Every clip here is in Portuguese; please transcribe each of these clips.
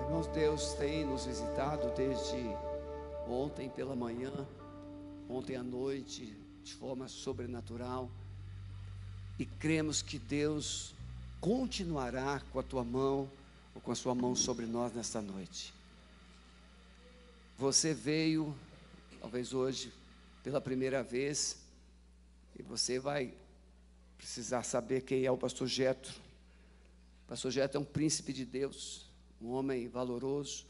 Irmãos, Deus tem nos visitado desde ontem pela manhã, ontem à noite, de forma sobrenatural. E cremos que Deus continuará com a tua mão, ou com a sua mão sobre nós nesta noite. Você veio, talvez hoje, pela primeira vez, e você vai precisar saber quem é o pastor Jetro. Pastor Jetro é um príncipe de Deus, um homem valoroso.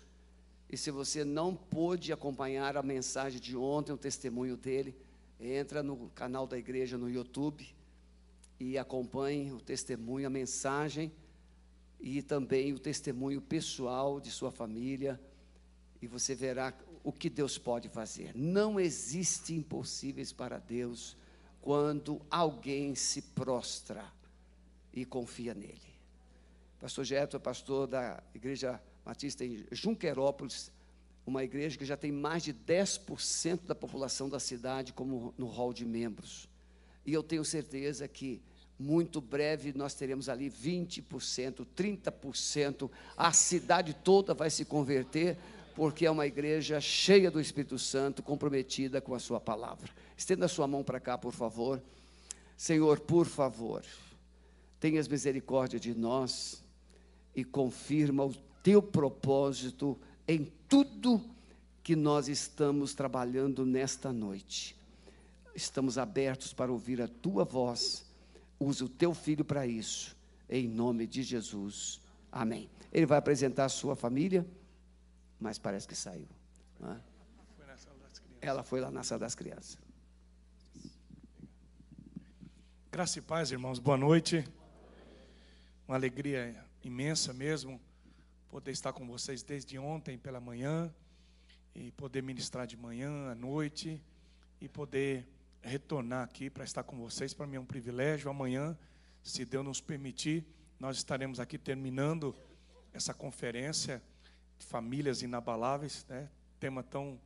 E se você não pôde acompanhar a mensagem de ontem, o testemunho dele, entra no canal da igreja no YouTube e acompanhe o testemunho, a mensagem e também o testemunho pessoal de sua família, e você verá o que Deus pode fazer. Não existe impossíveis para Deus quando alguém se prostra e confia nele. Pastor Geto é pastor da Igreja Batista em Junquerópolis, uma igreja que já tem mais de 10% da população da cidade como no hall de membros. E eu tenho certeza que muito breve nós teremos ali 20%, 30%, a cidade toda vai se converter, porque é uma igreja cheia do Espírito Santo, comprometida com a sua palavra. Estenda a sua mão para cá, por favor. Senhor, por favor, tenhas misericórdia de nós e confirma o teu propósito em tudo que nós estamos trabalhando nesta noite. Estamos abertos para ouvir a tua voz. Use o teu filho para isso, em nome de Jesus. Amém. Ele vai apresentar a sua família, mas parece que saiu. É? Ela foi lá na sala das crianças. Graça e paz, irmãos, boa noite. Uma alegria imensa mesmo poder estar com vocês desde ontem pela manhã e poder ministrar de manhã à noite e poder retornar aqui para estar com vocês. Para mim é um privilégio. Amanhã, se Deus nos permitir, nós estaremos aqui terminando essa conferência famílias inabaláveis, né? Tema tão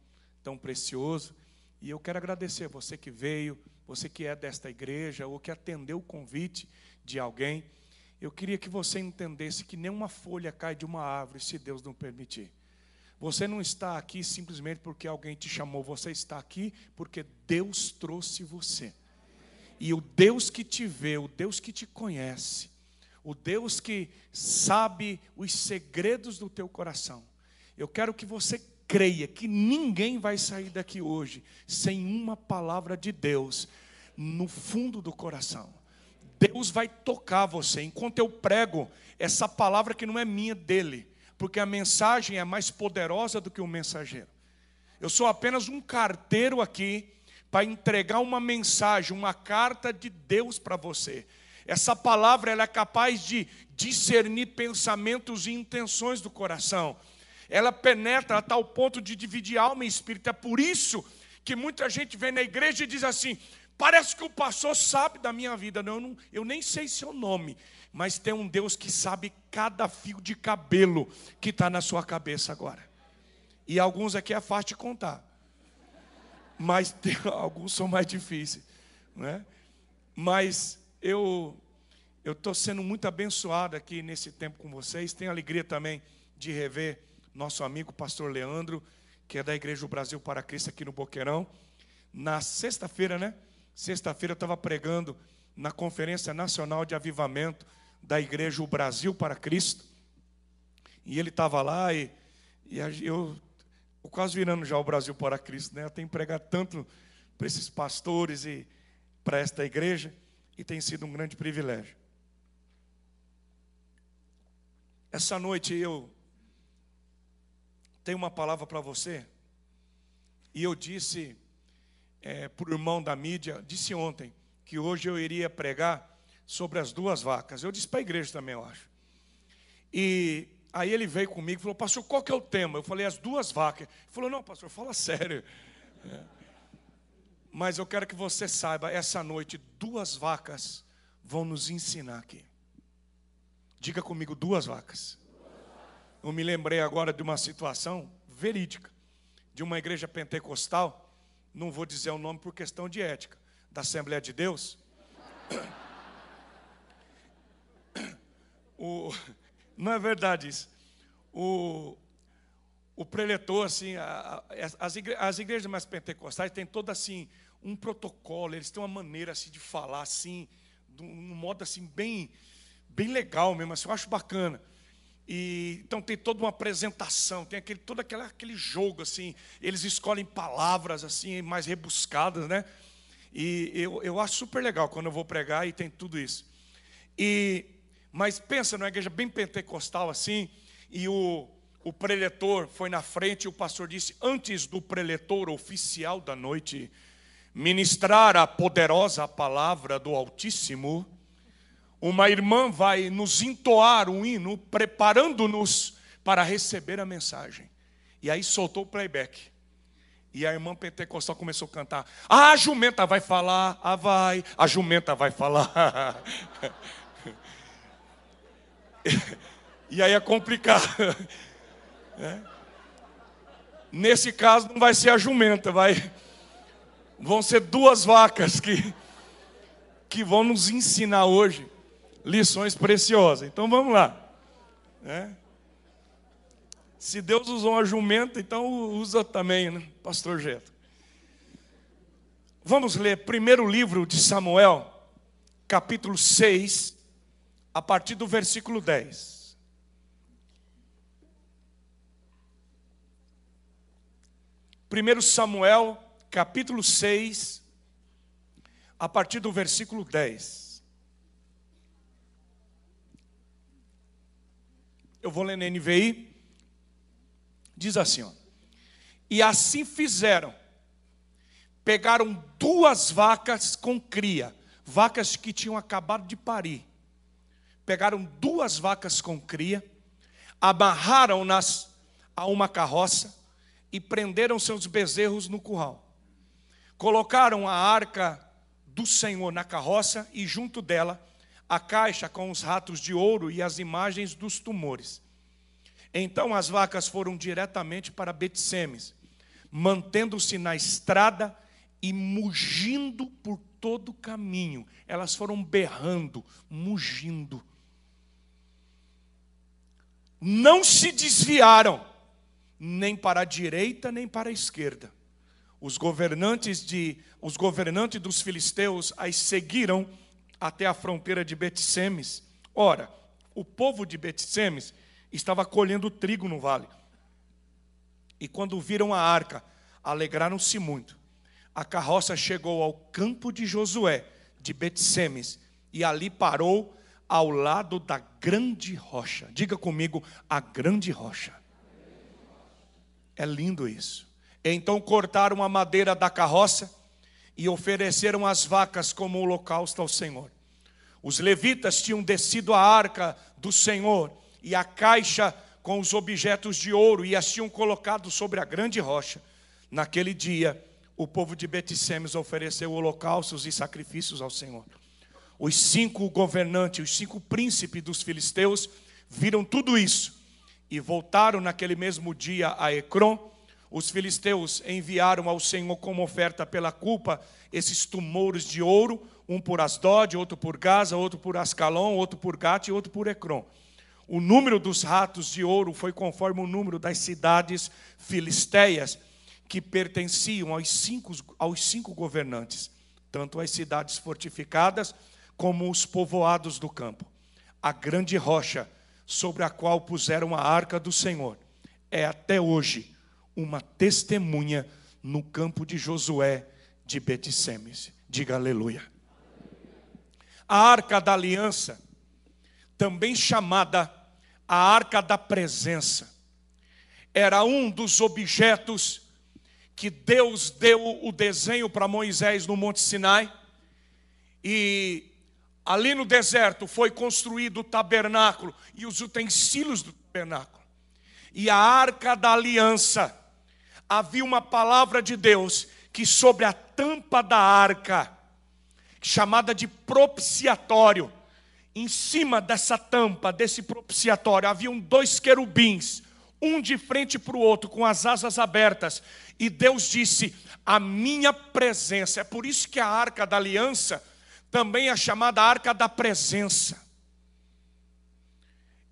tão precioso. E eu quero agradecer você que veio, você que é desta igreja ou que atendeu o convite de alguém. Eu queria que você entendesse que nenhuma folha cai de uma árvore se Deus não permitir. Você não está aqui simplesmente porque alguém te chamou, você está aqui porque Deus trouxe você. E o Deus que te vê, o Deus que te conhece, o Deus que sabe os segredos do teu coração. Eu quero que você creia que ninguém vai sair daqui hoje sem uma palavra de Deus no fundo do coração. Deus vai tocar você enquanto eu prego essa palavra que não é minha dele, porque a mensagem é mais poderosa do que o mensageiro. Eu sou apenas um carteiro aqui para entregar uma mensagem, uma carta de Deus para você. Essa palavra ela é capaz de discernir pensamentos e intenções do coração. Ela penetra a tal ponto de dividir alma e espírito. É por isso que muita gente vem na igreja e diz assim: Parece que o pastor sabe da minha vida. Não, eu, não, eu nem sei seu nome, mas tem um Deus que sabe cada fio de cabelo que está na sua cabeça agora. E alguns aqui é fácil de contar, mas tem, alguns são mais difíceis, né? Mas eu eu estou sendo muito abençoado aqui nesse tempo com vocês. Tenho alegria também de rever nosso amigo pastor Leandro, que é da Igreja do Brasil para Cristo aqui no Boqueirão. Na sexta-feira, né? Sexta-feira eu estava pregando na Conferência Nacional de Avivamento da Igreja O Brasil para Cristo. E ele estava lá e, e eu, eu quase virando já o Brasil para Cristo, né? Eu tenho pregado tanto para esses pastores e para esta igreja e tem sido um grande privilégio. Essa noite eu tenho uma palavra para você e eu disse é, por irmão da mídia, disse ontem que hoje eu iria pregar sobre as duas vacas. Eu disse para a igreja também, eu acho. E aí ele veio comigo e falou, pastor, qual que é o tema? Eu falei, as duas vacas. Ele falou, não, pastor, fala sério. É. Mas eu quero que você saiba, essa noite, duas vacas vão nos ensinar aqui. Diga comigo, duas vacas. Eu me lembrei agora de uma situação verídica, de uma igreja pentecostal, não vou dizer o nome por questão de ética, da Assembleia de Deus. o, não é verdade isso. O, o preletor, assim, a, a, as, igre, as igrejas mais pentecostais têm todo assim um protocolo, eles têm uma maneira assim de falar assim, de um modo assim bem, bem legal mesmo, assim, eu acho bacana. E, então tem toda uma apresentação, tem aquele, todo aquele, aquele jogo assim, eles escolhem palavras assim mais rebuscadas, né? E eu, eu acho super legal quando eu vou pregar e tem tudo isso. E, mas pensa numa igreja bem pentecostal assim, e o, o preletor foi na frente e o pastor disse: Antes do preletor oficial da noite ministrar a poderosa palavra do Altíssimo, uma irmã vai nos entoar um hino, preparando-nos para receber a mensagem. E aí soltou o playback. E a irmã pentecostal começou a cantar. A jumenta vai falar, ah, vai, a jumenta vai falar. e aí é complicado. É. Nesse caso não vai ser a jumenta, vai vão ser duas vacas que que vão nos ensinar hoje lições preciosas. Então vamos lá. É. Se Deus usou uma jumenta, então usa também, né, Pastor Geto. Vamos ler primeiro livro de Samuel, capítulo 6, a partir do versículo 10. 1 Samuel, capítulo 6, a partir do versículo 10. Eu vou ler na NVI. Diz assim: ó, E assim fizeram. Pegaram duas vacas com cria, vacas que tinham acabado de parir. Pegaram duas vacas com cria, amarraram-nas a uma carroça e prenderam seus bezerros no curral. Colocaram a arca do Senhor na carroça e junto dela a caixa com os ratos de ouro e as imagens dos tumores. Então as vacas foram diretamente para Betsemes, mantendo-se na estrada e mugindo por todo o caminho. Elas foram berrando, mugindo. Não se desviaram nem para a direita nem para a esquerda. Os governantes de os governantes dos filisteus as seguiram até a fronteira de Betsemes. Ora, o povo de Betsemes estava colhendo trigo no vale. E quando viram a arca, alegraram-se muito. A carroça chegou ao campo de Josué, de Betsemes, e ali parou ao lado da grande rocha. Diga comigo, a grande rocha. É lindo isso. Então cortaram a madeira da carroça e ofereceram as vacas como holocausto ao Senhor. Os levitas tinham descido a arca do Senhor e a caixa com os objetos de ouro e as tinham colocado sobre a grande rocha. Naquele dia, o povo de Betsemes ofereceu holocaustos e sacrifícios ao Senhor. Os cinco governantes, os cinco príncipes dos filisteus viram tudo isso e voltaram naquele mesmo dia a Ecrom. Os filisteus enviaram ao Senhor como oferta pela culpa esses tumores de ouro, um por Asdod, outro por Gaza, outro por Ascalon, outro por Gate e outro por Ecrom. O número dos ratos de ouro foi conforme o número das cidades filisteias que pertenciam aos cinco, aos cinco governantes, tanto as cidades fortificadas como os povoados do campo. A grande rocha sobre a qual puseram a arca do Senhor, é até hoje uma testemunha no campo de Josué de Betsemes. Diga aleluia. A arca da aliança, também chamada a arca da presença, era um dos objetos que Deus deu o desenho para Moisés no Monte Sinai e Ali no deserto foi construído o tabernáculo e os utensílios do tabernáculo. E a arca da aliança. Havia uma palavra de Deus que sobre a tampa da arca, chamada de propiciatório, em cima dessa tampa, desse propiciatório, haviam dois querubins, um de frente para o outro, com as asas abertas. E Deus disse: A minha presença. É por isso que a arca da aliança também a chamada arca da presença.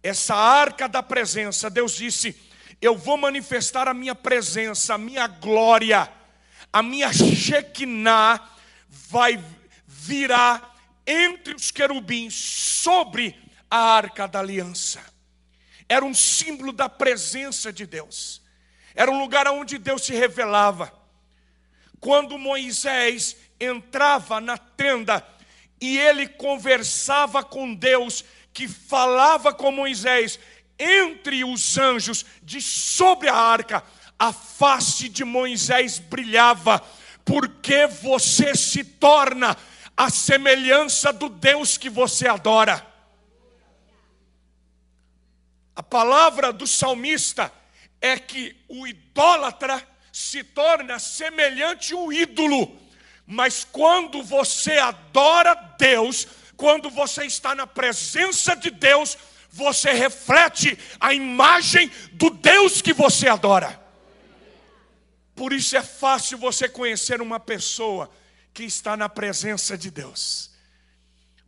essa arca da presença, Deus disse: Eu vou manifestar a minha presença, a minha glória, a minha Shekinah vai virar entre os querubins sobre a arca da aliança. Era um símbolo da presença de Deus. Era um lugar onde Deus se revelava. Quando Moisés entrava na tenda e ele conversava com Deus, que falava com Moisés entre os anjos de sobre a arca, a face de Moisés brilhava, porque você se torna a semelhança do Deus que você adora. A palavra do salmista é que o idólatra se torna semelhante ao ídolo, mas quando você adora Deus, quando você está na presença de Deus, você reflete a imagem do Deus que você adora. Por isso é fácil você conhecer uma pessoa que está na presença de Deus.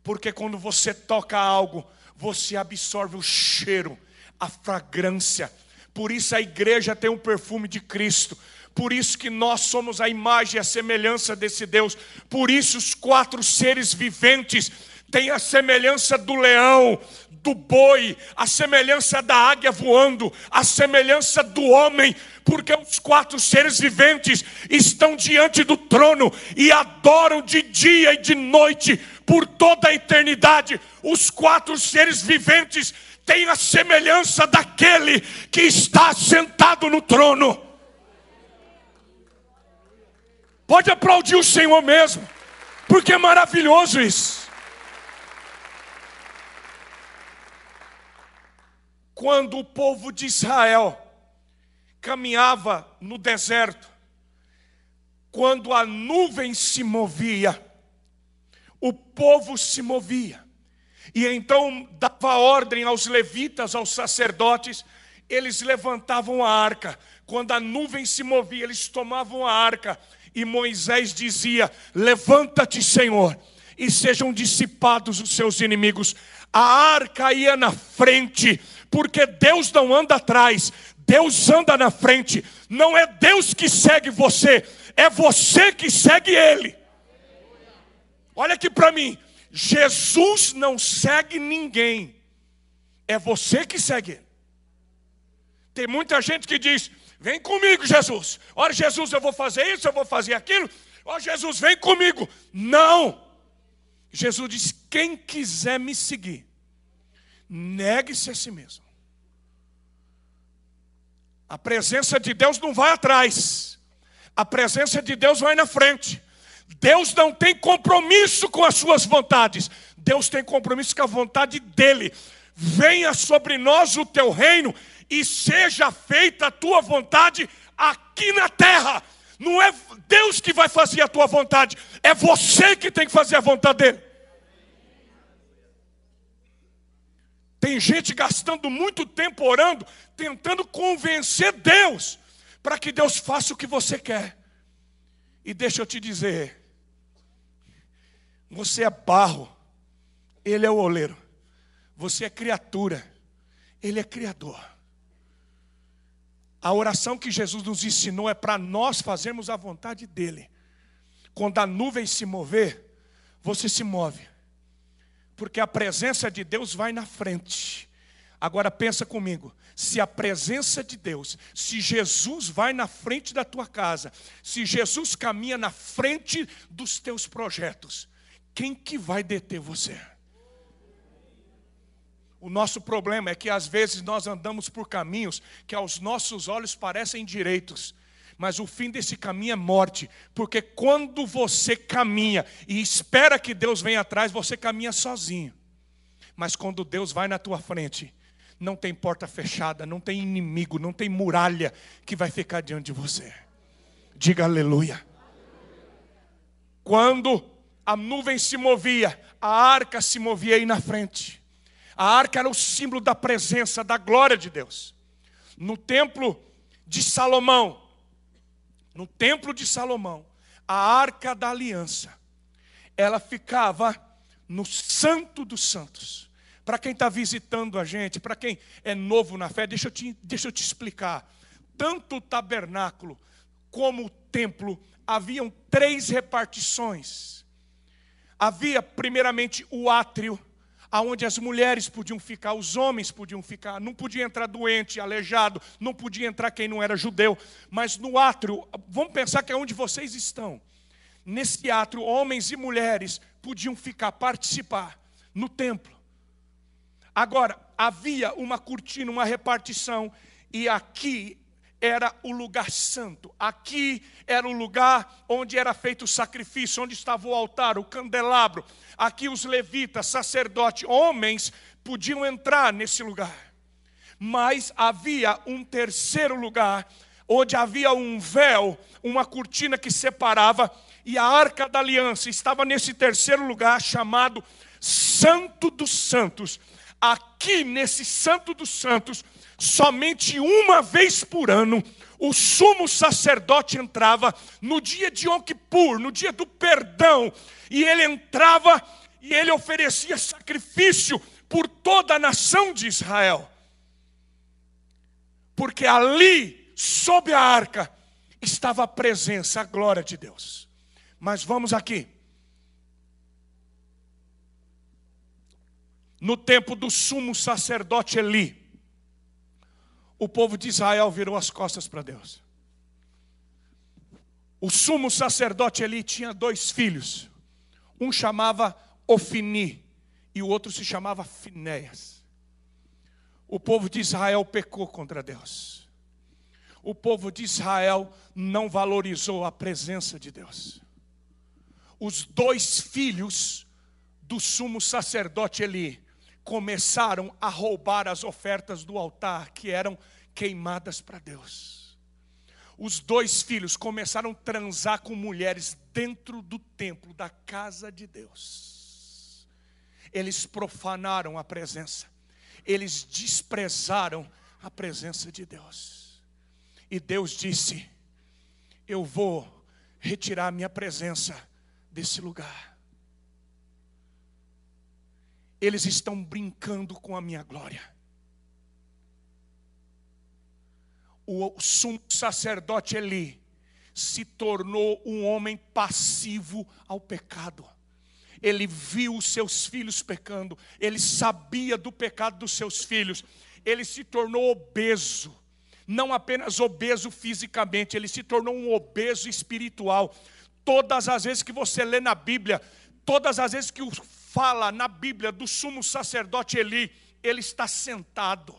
Porque quando você toca algo, você absorve o cheiro, a fragrância. Por isso a igreja tem um perfume de Cristo. Por isso que nós somos a imagem e a semelhança desse Deus. Por isso os quatro seres viventes têm a semelhança do leão, do boi, a semelhança da águia voando, a semelhança do homem, porque os quatro seres viventes estão diante do trono e adoram de dia e de noite por toda a eternidade. Os quatro seres viventes têm a semelhança daquele que está sentado no trono. Pode aplaudir o Senhor mesmo, porque é maravilhoso isso. Quando o povo de Israel caminhava no deserto, quando a nuvem se movia, o povo se movia. E então dava ordem aos levitas, aos sacerdotes, eles levantavam a arca. Quando a nuvem se movia, eles tomavam a arca. E Moisés dizia: Levanta-te, Senhor, e sejam dissipados os seus inimigos. A arca ia na frente porque Deus não anda atrás, Deus anda na frente. Não é Deus que segue você, é você que segue Ele. Olha aqui para mim, Jesus não segue ninguém, é você que segue Ele. Tem muita gente que diz: Vem comigo, Jesus. Olha, Jesus, eu vou fazer isso, eu vou fazer aquilo. Ó, Jesus, vem comigo. Não. Jesus diz: Quem quiser me seguir, Negue-se a si mesmo. A presença de Deus não vai atrás, a presença de Deus vai na frente. Deus não tem compromisso com as suas vontades, Deus tem compromisso com a vontade dEle. Venha sobre nós o teu reino e seja feita a tua vontade aqui na terra. Não é Deus que vai fazer a tua vontade, é você que tem que fazer a vontade dEle. Tem gente gastando muito tempo orando, tentando convencer Deus para que Deus faça o que você quer. E deixa eu te dizer, você é barro, ele é o oleiro. Você é criatura, ele é criador. A oração que Jesus nos ensinou é para nós fazermos a vontade dele. Quando a nuvem se mover, você se move porque a presença de Deus vai na frente. Agora pensa comigo, se a presença de Deus, se Jesus vai na frente da tua casa, se Jesus caminha na frente dos teus projetos, quem que vai deter você? O nosso problema é que às vezes nós andamos por caminhos que aos nossos olhos parecem direitos, mas o fim desse caminho é morte, porque quando você caminha e espera que Deus venha atrás, você caminha sozinho. Mas quando Deus vai na tua frente, não tem porta fechada, não tem inimigo, não tem muralha que vai ficar diante de você. Diga aleluia. Quando a nuvem se movia, a arca se movia aí na frente. A arca era o símbolo da presença, da glória de Deus. No templo de Salomão, no templo de Salomão, a arca da aliança, ela ficava no santo dos santos, Para quem está visitando a gente, para quem é novo na fé, deixa eu, te, deixa eu te explicar. Tanto o tabernáculo como o templo haviam três repartições. Havia, primeiramente, o átrio, aonde as mulheres podiam ficar, os homens podiam ficar, não podia entrar doente, aleijado, não podia entrar quem não era judeu, mas no átrio, vamos pensar que é onde vocês estão. Nesse átrio, homens e mulheres podiam ficar, participar no templo. Agora, havia uma cortina, uma repartição, e aqui era o lugar santo. Aqui era o lugar onde era feito o sacrifício, onde estava o altar, o candelabro. Aqui os levitas, sacerdotes, homens podiam entrar nesse lugar. Mas havia um terceiro lugar, onde havia um véu, uma cortina que separava, e a arca da aliança estava nesse terceiro lugar chamado Santo dos Santos. Aqui nesse Santo dos Santos, somente uma vez por ano, o sumo sacerdote entrava no dia de Yom Kippur, no dia do perdão, e ele entrava e ele oferecia sacrifício por toda a nação de Israel. Porque ali, sob a arca, estava a presença, a glória de Deus. Mas vamos aqui. No tempo do sumo sacerdote Eli, o povo de Israel virou as costas para Deus. O sumo sacerdote Eli tinha dois filhos. Um chamava Ofini e o outro se chamava Finéias. O povo de Israel pecou contra Deus. O povo de Israel não valorizou a presença de Deus. Os dois filhos do sumo sacerdote Eli começaram a roubar as ofertas do altar que eram queimadas para Deus. Os dois filhos começaram a transar com mulheres dentro do templo, da casa de Deus. Eles profanaram a presença, eles desprezaram a presença de Deus. E Deus disse: Eu vou retirar minha presença desse lugar eles estão brincando com a minha glória. O sumo sacerdote Eli se tornou um homem passivo ao pecado. Ele viu os seus filhos pecando, ele sabia do pecado dos seus filhos, ele se tornou obeso, não apenas obeso fisicamente, ele se tornou um obeso espiritual. Todas as vezes que você lê na Bíblia, todas as vezes que o fala na Bíblia do sumo sacerdote Eli, ele está sentado.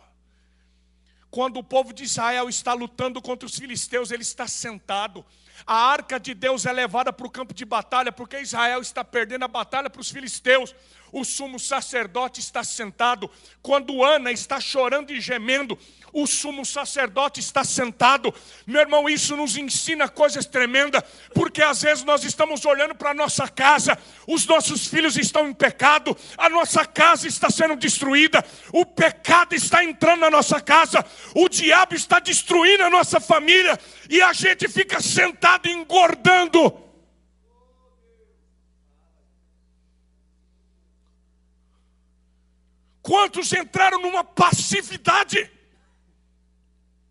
Quando o povo de Israel está lutando contra os filisteus, ele está sentado. A arca de Deus é levada para o campo de batalha, porque Israel está perdendo a batalha para os filisteus. O sumo sacerdote está sentado. Quando Ana está chorando e gemendo, o sumo sacerdote está sentado. Meu irmão, isso nos ensina coisas tremendas, porque às vezes nós estamos olhando para a nossa casa, os nossos filhos estão em pecado, a nossa casa está sendo destruída, o pecado está entrando na nossa casa, o diabo está destruindo a nossa família, e a gente fica sentado engordando. Quantos entraram numa passividade?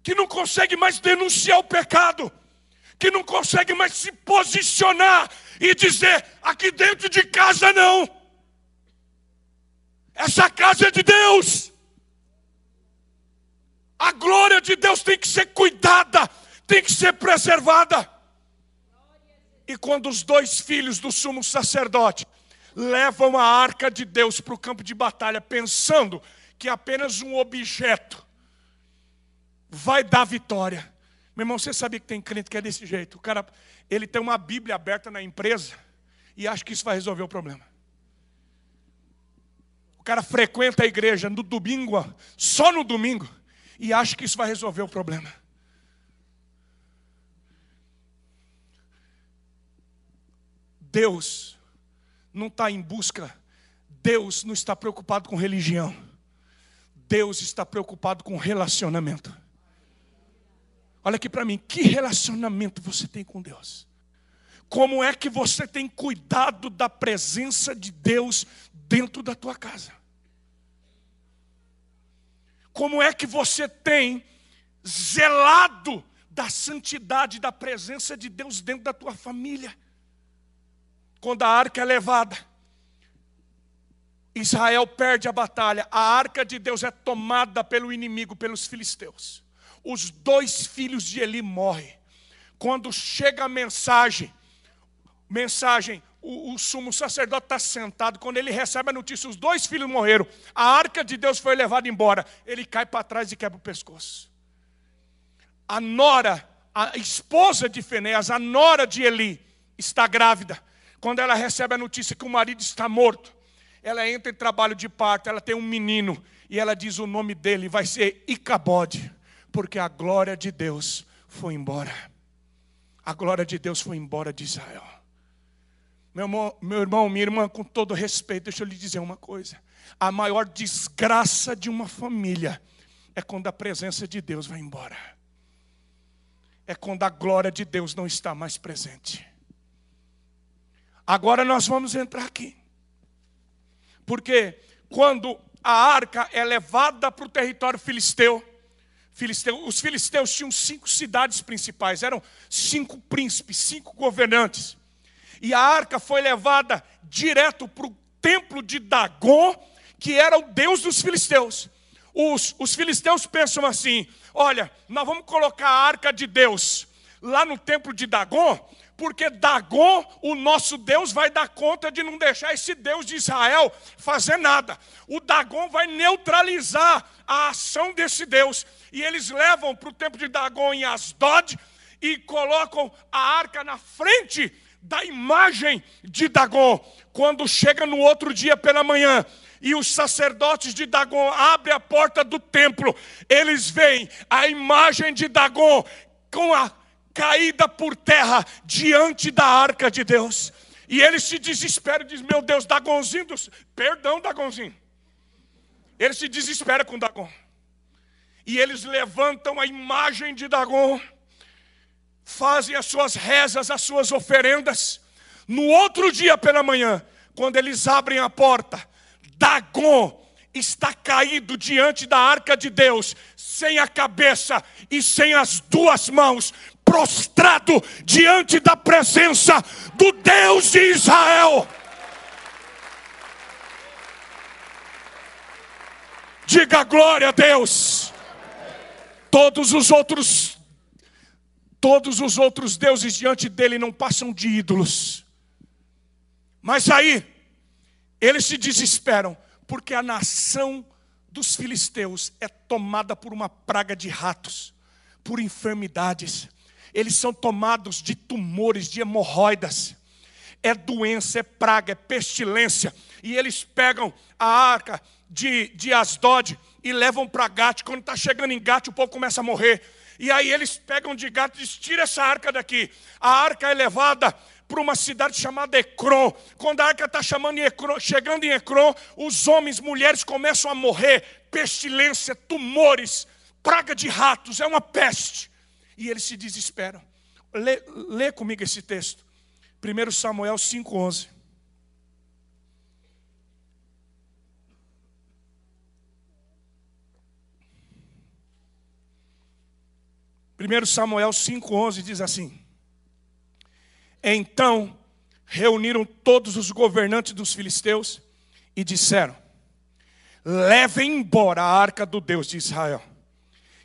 que não consegue mais denunciar o pecado, que não consegue mais se posicionar e dizer: aqui dentro de casa não, essa casa é de Deus, a glória de Deus tem que ser cuidada, tem que ser preservada. E quando os dois filhos do sumo sacerdote levam a arca de Deus para o campo de batalha, pensando que apenas um objeto, vai dar vitória. Meu irmão, você sabia que tem crente que é desse jeito? O cara, ele tem uma Bíblia aberta na empresa e acha que isso vai resolver o problema. O cara frequenta a igreja no domingo, só no domingo, e acha que isso vai resolver o problema. Deus não está em busca, Deus não está preocupado com religião, Deus está preocupado com relacionamento. Olha aqui para mim, que relacionamento você tem com Deus? Como é que você tem cuidado da presença de Deus dentro da tua casa? como é que você tem zelado da santidade, da presença de Deus dentro da tua família. Quando a arca é levada, Israel perde a batalha, a arca de Deus é tomada pelo inimigo, pelos filisteus. Os dois filhos de Eli morrem. Quando chega a mensagem, mensagem, o, o sumo sacerdote está sentado, quando ele recebe a notícia, os dois filhos morreram, a arca de Deus foi levada embora, ele cai para trás e quebra o pescoço. A nora, a esposa de Fenéas, a nora de Eli, está grávida. Quando ela recebe a notícia que o marido está morto, ela entra em trabalho de parto, ela tem um menino, e ela diz o nome dele vai ser Icabode, porque a glória de Deus foi embora. A glória de Deus foi embora de Israel. Meu irmão, meu irmão, minha irmã, com todo respeito, deixa eu lhe dizer uma coisa. A maior desgraça de uma família é quando a presença de Deus vai embora. É quando a glória de Deus não está mais presente. Agora nós vamos entrar aqui. Porque quando a arca é levada para o território filisteu, filisteu, os filisteus tinham cinco cidades principais, eram cinco príncipes, cinco governantes. E a arca foi levada direto para o templo de Dagon, que era o deus dos filisteus. Os, os filisteus pensam assim: olha, nós vamos colocar a arca de Deus lá no templo de Dagon, porque Dagon, o nosso Deus, vai dar conta de não deixar esse Deus de Israel fazer nada. O Dagon vai neutralizar a ação desse Deus. E eles levam para o templo de Dagon em Asdod e colocam a arca na frente da imagem de Dagon. Quando chega no outro dia pela manhã, e os sacerdotes de Dagon abrem a porta do templo, eles veem a imagem de Dagon com a caída por terra diante da arca de Deus. E ele se desespera e diz: Meu Deus, Dagonzinho, dos... perdão, Dagonzinho. Ele se desespera com Dagon. E eles levantam a imagem de Dagon, fazem as suas rezas, as suas oferendas. No outro dia pela manhã, quando eles abrem a porta, Dagon está caído diante da arca de Deus, sem a cabeça e sem as duas mãos, prostrado diante da presença do Deus de Israel. Diga glória a Deus. Todos os outros todos os outros deuses diante dele não passam de ídolos. Mas aí eles se desesperam, porque a nação dos filisteus é tomada por uma praga de ratos, por enfermidades eles são tomados de tumores, de hemorroidas. É doença, é praga, é pestilência. E eles pegam a arca de, de Asdod e levam para Gate. Quando está chegando em Gate, o povo começa a morrer. E aí eles pegam de Gate e dizem, tira essa arca daqui. A arca é levada para uma cidade chamada Ecrom. Quando a arca está chegando em Ecrom, os homens, mulheres começam a morrer. Pestilência, tumores, praga de ratos, é uma peste e eles se desesperam. Lê, lê comigo esse texto. 1 Samuel 5,11. Primeiro Samuel 5,11 diz assim: Então reuniram todos os governantes dos filisteus e disseram: Levem embora a arca do Deus de Israel,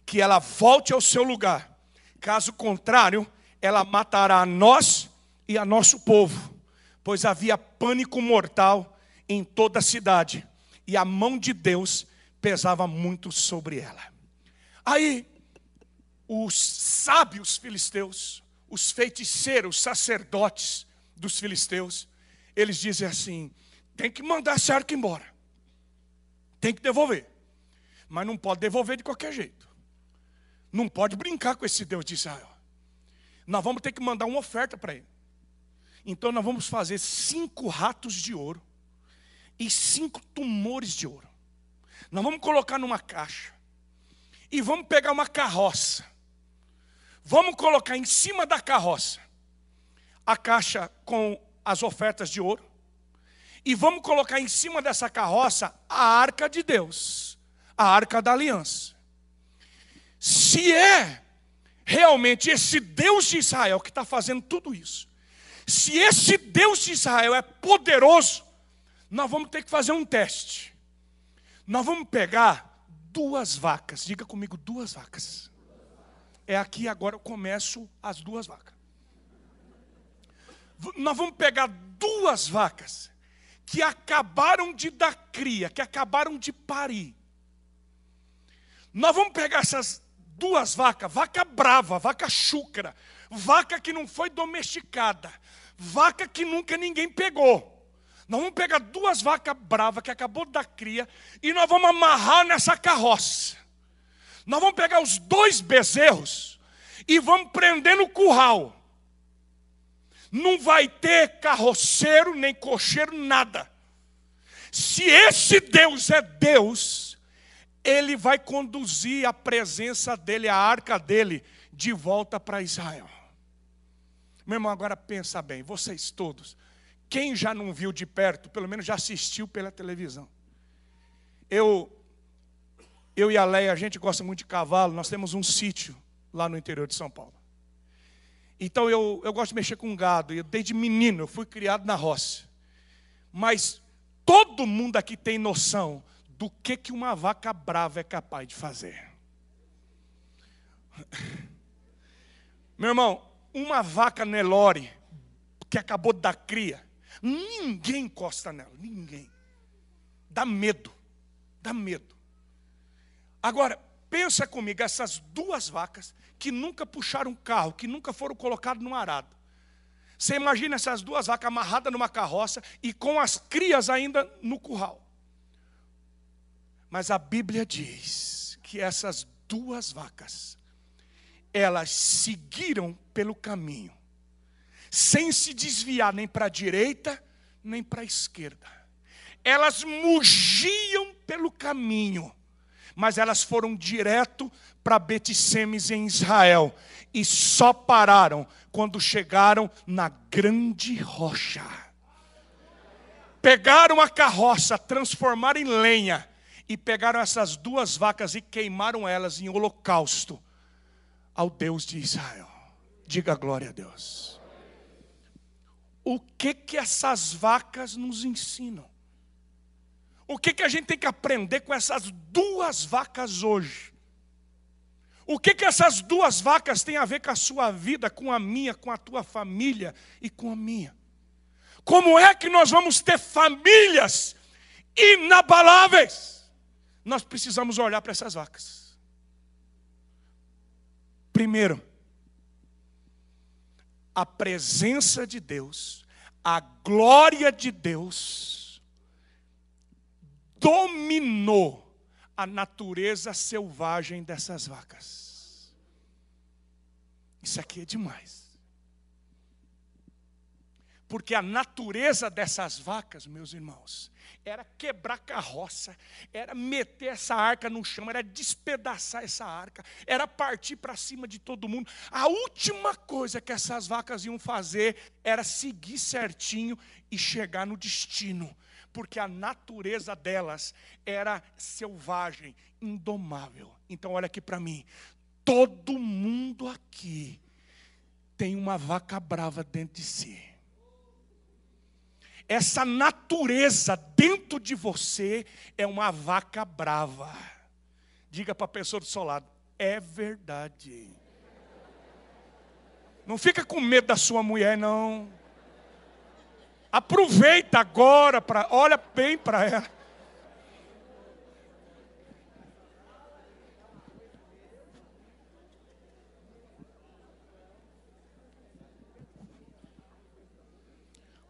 que ela volte ao seu lugar, Caso contrário, ela matará a nós e a nosso povo, pois havia pânico mortal em toda a cidade, e a mão de Deus pesava muito sobre ela. Aí, os sábios filisteus, os feiticeiros, os sacerdotes dos filisteus, eles dizem assim: tem que mandar essa arca embora, tem que devolver, mas não pode devolver de qualquer jeito. Não pode brincar com esse Deus de Israel. Nós vamos ter que mandar uma oferta para ele. Então nós vamos fazer cinco ratos de ouro e cinco tumores de ouro. Nós vamos colocar numa caixa e vamos pegar uma carroça. Vamos colocar em cima da carroça a caixa com as ofertas de ouro e vamos colocar em cima dessa carroça a arca de Deus a arca da aliança. Se é realmente esse Deus de Israel que está fazendo tudo isso, se esse Deus de Israel é poderoso, nós vamos ter que fazer um teste. Nós vamos pegar duas vacas, diga comigo, duas vacas. É aqui agora eu começo as duas vacas. Nós vamos pegar duas vacas que acabaram de dar cria, que acabaram de parir. Nós vamos pegar essas duas vacas, vaca brava, vaca chúcara, vaca que não foi domesticada, vaca que nunca ninguém pegou. Nós vamos pegar duas vacas bravas que acabou dar cria e nós vamos amarrar nessa carroça. Nós vamos pegar os dois bezerros e vamos prender no curral. Não vai ter carroceiro nem cocheiro, nada. Se esse Deus é Deus, ele vai conduzir a presença dele, a arca dele, de volta para Israel. Meu irmão, agora pensa bem, vocês todos, quem já não viu de perto, pelo menos já assistiu pela televisão. Eu, eu e a Leia, a gente gosta muito de cavalo, nós temos um sítio lá no interior de São Paulo. Então eu, eu gosto de mexer com gado, eu, desde menino eu fui criado na roça. Mas todo mundo aqui tem noção do que, que uma vaca brava é capaz de fazer. Meu irmão, uma vaca Nelore, que acabou de dar cria, ninguém encosta nela, ninguém. Dá medo, dá medo. Agora, pensa comigo, essas duas vacas que nunca puxaram um carro, que nunca foram colocadas num arado. Você imagina essas duas vacas amarradas numa carroça e com as crias ainda no curral. Mas a Bíblia diz que essas duas vacas, elas seguiram pelo caminho, sem se desviar nem para a direita, nem para a esquerda. Elas mugiam pelo caminho, mas elas foram direto para Betsemes em Israel e só pararam quando chegaram na grande rocha. Pegaram a carroça, transformaram em lenha e pegaram essas duas vacas e queimaram elas em holocausto ao Deus de Israel. Diga glória a Deus. O que que essas vacas nos ensinam? O que que a gente tem que aprender com essas duas vacas hoje? O que que essas duas vacas têm a ver com a sua vida, com a minha, com a tua família e com a minha? Como é que nós vamos ter famílias inabaláveis? Nós precisamos olhar para essas vacas. Primeiro, a presença de Deus, a glória de Deus, dominou a natureza selvagem dessas vacas. Isso aqui é demais. Porque a natureza dessas vacas, meus irmãos, era quebrar carroça, era meter essa arca no chão, era despedaçar essa arca, era partir para cima de todo mundo. A última coisa que essas vacas iam fazer era seguir certinho e chegar no destino, porque a natureza delas era selvagem, indomável. Então, olha aqui para mim: todo mundo aqui tem uma vaca brava dentro de si essa natureza dentro de você é uma vaca brava. Diga para a pessoa do seu lado, é verdade. Não fica com medo da sua mulher, não. Aproveita agora para, olha bem para ela.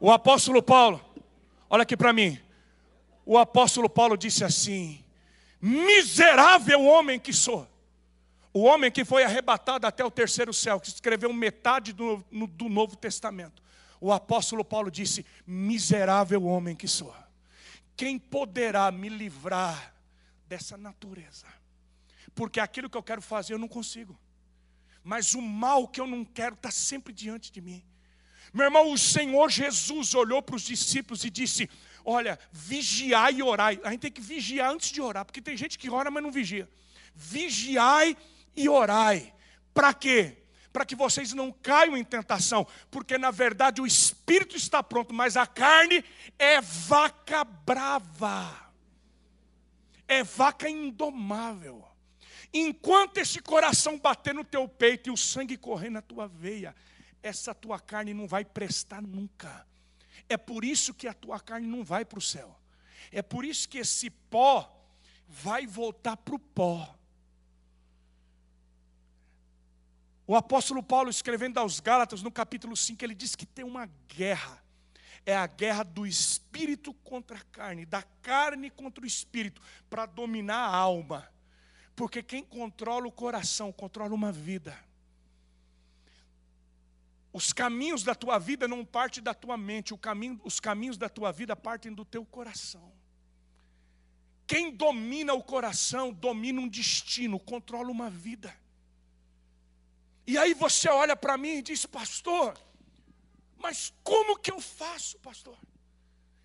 O apóstolo Paulo, olha aqui para mim. O apóstolo Paulo disse assim: Miserável homem que sou. O homem que foi arrebatado até o terceiro céu, que escreveu metade do, no, do Novo Testamento. O apóstolo Paulo disse: Miserável homem que sou. Quem poderá me livrar dessa natureza? Porque aquilo que eu quero fazer eu não consigo. Mas o mal que eu não quero está sempre diante de mim. Meu irmão, o Senhor Jesus olhou para os discípulos e disse: olha, vigiai e orai. A gente tem que vigiar antes de orar, porque tem gente que ora, mas não vigia. Vigiai e orai. Para quê? Para que vocês não caiam em tentação, porque na verdade o espírito está pronto, mas a carne é vaca brava, é vaca indomável. Enquanto esse coração bater no teu peito e o sangue correr na tua veia, essa tua carne não vai prestar nunca. É por isso que a tua carne não vai para o céu. É por isso que esse pó vai voltar para o pó. O apóstolo Paulo, escrevendo aos Gálatas, no capítulo 5, ele diz que tem uma guerra. É a guerra do espírito contra a carne, da carne contra o espírito, para dominar a alma. Porque quem controla o coração, controla uma vida. Os caminhos da tua vida não partem da tua mente, caminho, os caminhos da tua vida partem do teu coração. Quem domina o coração, domina um destino, controla uma vida. E aí você olha para mim e diz, pastor, mas como que eu faço, pastor?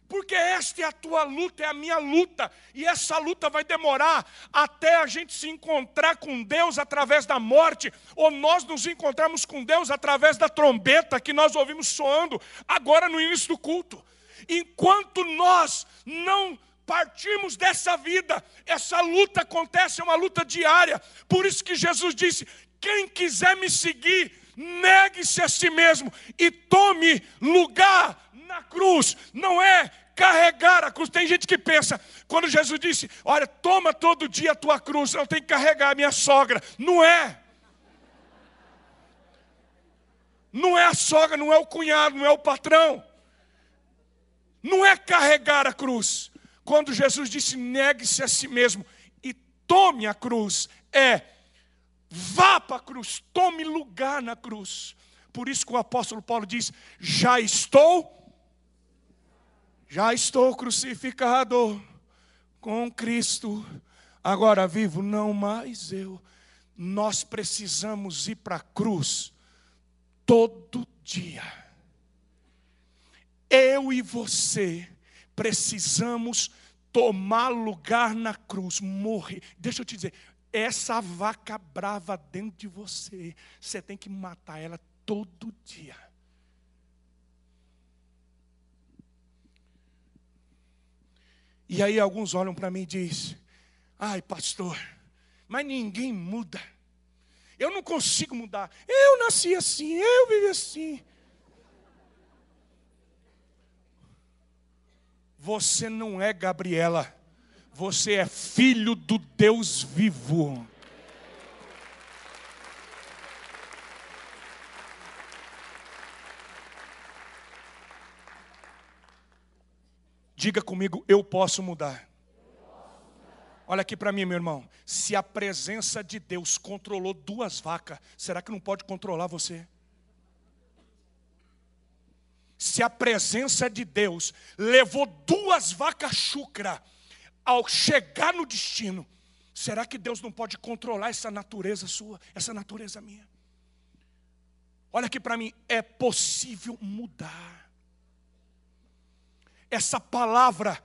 Porque esta é a tua luta, é a minha luta, e essa luta vai demorar até a gente se encontrar com Deus através da morte, ou nós nos encontrarmos com Deus através da trombeta que nós ouvimos soando agora no início do culto. Enquanto nós não partirmos dessa vida, essa luta acontece, é uma luta diária. Por isso que Jesus disse: quem quiser me seguir, negue-se a si mesmo e tome lugar na cruz, não é carregar a cruz. Tem gente que pensa, quando Jesus disse, olha, toma todo dia a tua cruz, eu tenho que carregar a minha sogra. Não é. Não é a sogra, não é o cunhado, não é o patrão. Não é carregar a cruz. Quando Jesus disse, negue-se a si mesmo e tome a cruz, é vá para a cruz, tome lugar na cruz. Por isso que o apóstolo Paulo diz: já estou já estou crucificado com Cristo, agora vivo não mais eu. Nós precisamos ir para a cruz todo dia. Eu e você precisamos tomar lugar na cruz, morrer. Deixa eu te dizer, essa vaca brava dentro de você, você tem que matar ela todo dia. E aí alguns olham para mim e dizem: Ai, pastor, mas ninguém muda. Eu não consigo mudar. Eu nasci assim, eu vivi assim. Você não é Gabriela, você é filho do Deus vivo. Diga comigo, eu posso mudar. Olha aqui para mim, meu irmão. Se a presença de Deus controlou duas vacas, será que não pode controlar você? Se a presença de Deus levou duas vacas chucra ao chegar no destino, será que Deus não pode controlar essa natureza sua, essa natureza minha? Olha aqui para mim, é possível mudar essa palavra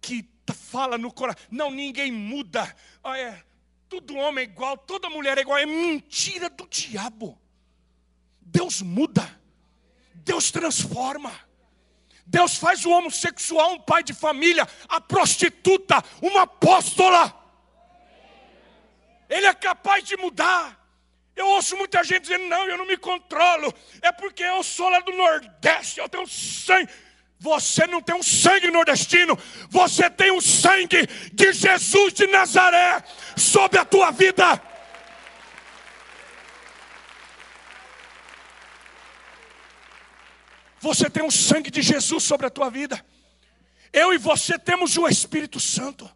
que fala no coração. Não, ninguém muda. Ah, é, todo homem é igual, toda mulher é igual. É mentira do diabo. Deus muda. Deus transforma. Deus faz o homossexual um pai de família, a prostituta uma apóstola. Ele é capaz de mudar. Eu ouço muita gente dizendo: não, eu não me controlo. É porque eu sou lá do Nordeste, eu tenho sangue. Você não tem um sangue nordestino, você tem o sangue de Jesus de Nazaré sobre a tua vida. Você tem o sangue de Jesus sobre a tua vida. Eu e você temos o Espírito Santo.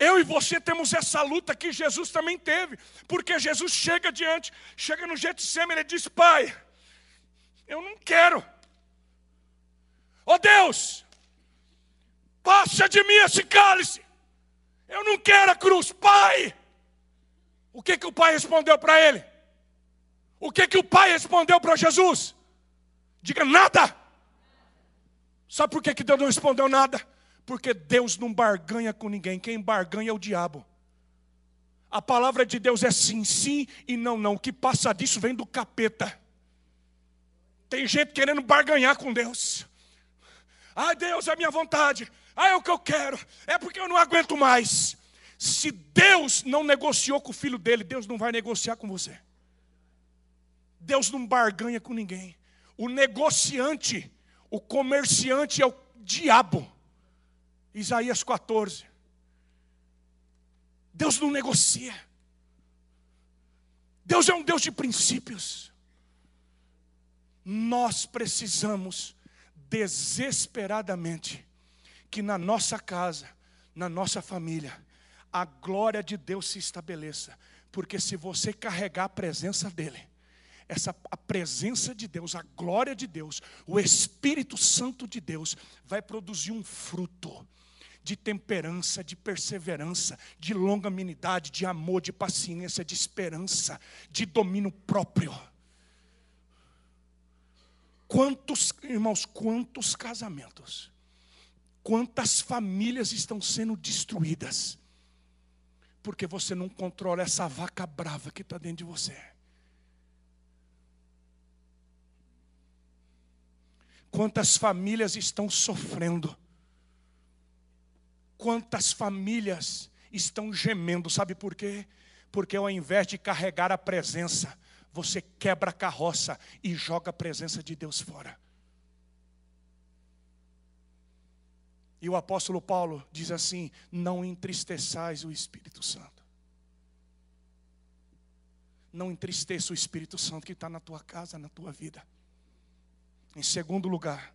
Eu e você temos essa luta que Jesus também teve, porque Jesus chega diante, chega no Getsemane, ele diz: Pai, eu não quero Ó oh Deus, passa de mim esse cálice. Eu não quero a cruz, Pai. O que que o Pai respondeu para ele? O que que o Pai respondeu para Jesus? Diga nada. Sabe por que, que Deus não respondeu nada? Porque Deus não barganha com ninguém, quem barganha é o diabo. A palavra de Deus é sim, sim e não, não. O que passa disso vem do capeta. Tem gente querendo barganhar com Deus. Ai, Deus, é a minha vontade. Ah, é o que eu quero. É porque eu não aguento mais. Se Deus não negociou com o filho dele, Deus não vai negociar com você. Deus não barganha com ninguém. O negociante, o comerciante é o diabo. Isaías 14. Deus não negocia. Deus é um Deus de princípios. Nós precisamos desesperadamente que na nossa casa, na nossa família, a glória de Deus se estabeleça. Porque se você carregar a presença dEle, essa a presença de Deus, a glória de Deus, o Espírito Santo de Deus vai produzir um fruto de temperança, de perseverança, de longanimidade, de amor, de paciência, de esperança, de domínio próprio. Quantos, irmãos, quantos casamentos, quantas famílias estão sendo destruídas, porque você não controla essa vaca brava que está dentro de você. Quantas famílias estão sofrendo, quantas famílias estão gemendo, sabe por quê? Porque ao invés de carregar a presença, você quebra a carroça e joga a presença de Deus fora. E o apóstolo Paulo diz assim: Não entristeçais o Espírito Santo. Não entristeça o Espírito Santo que está na tua casa, na tua vida. Em segundo lugar,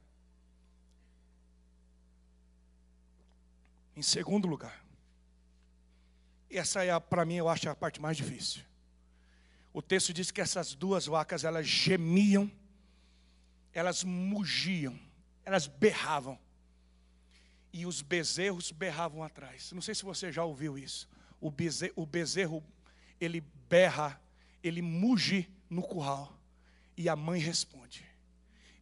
em segundo lugar, essa é para mim eu acho a parte mais difícil. O texto diz que essas duas vacas, elas gemiam, elas mugiam, elas berravam. E os bezerros berravam atrás. Não sei se você já ouviu isso. O bezerro, o bezerro ele berra, ele muge no curral. E a mãe responde.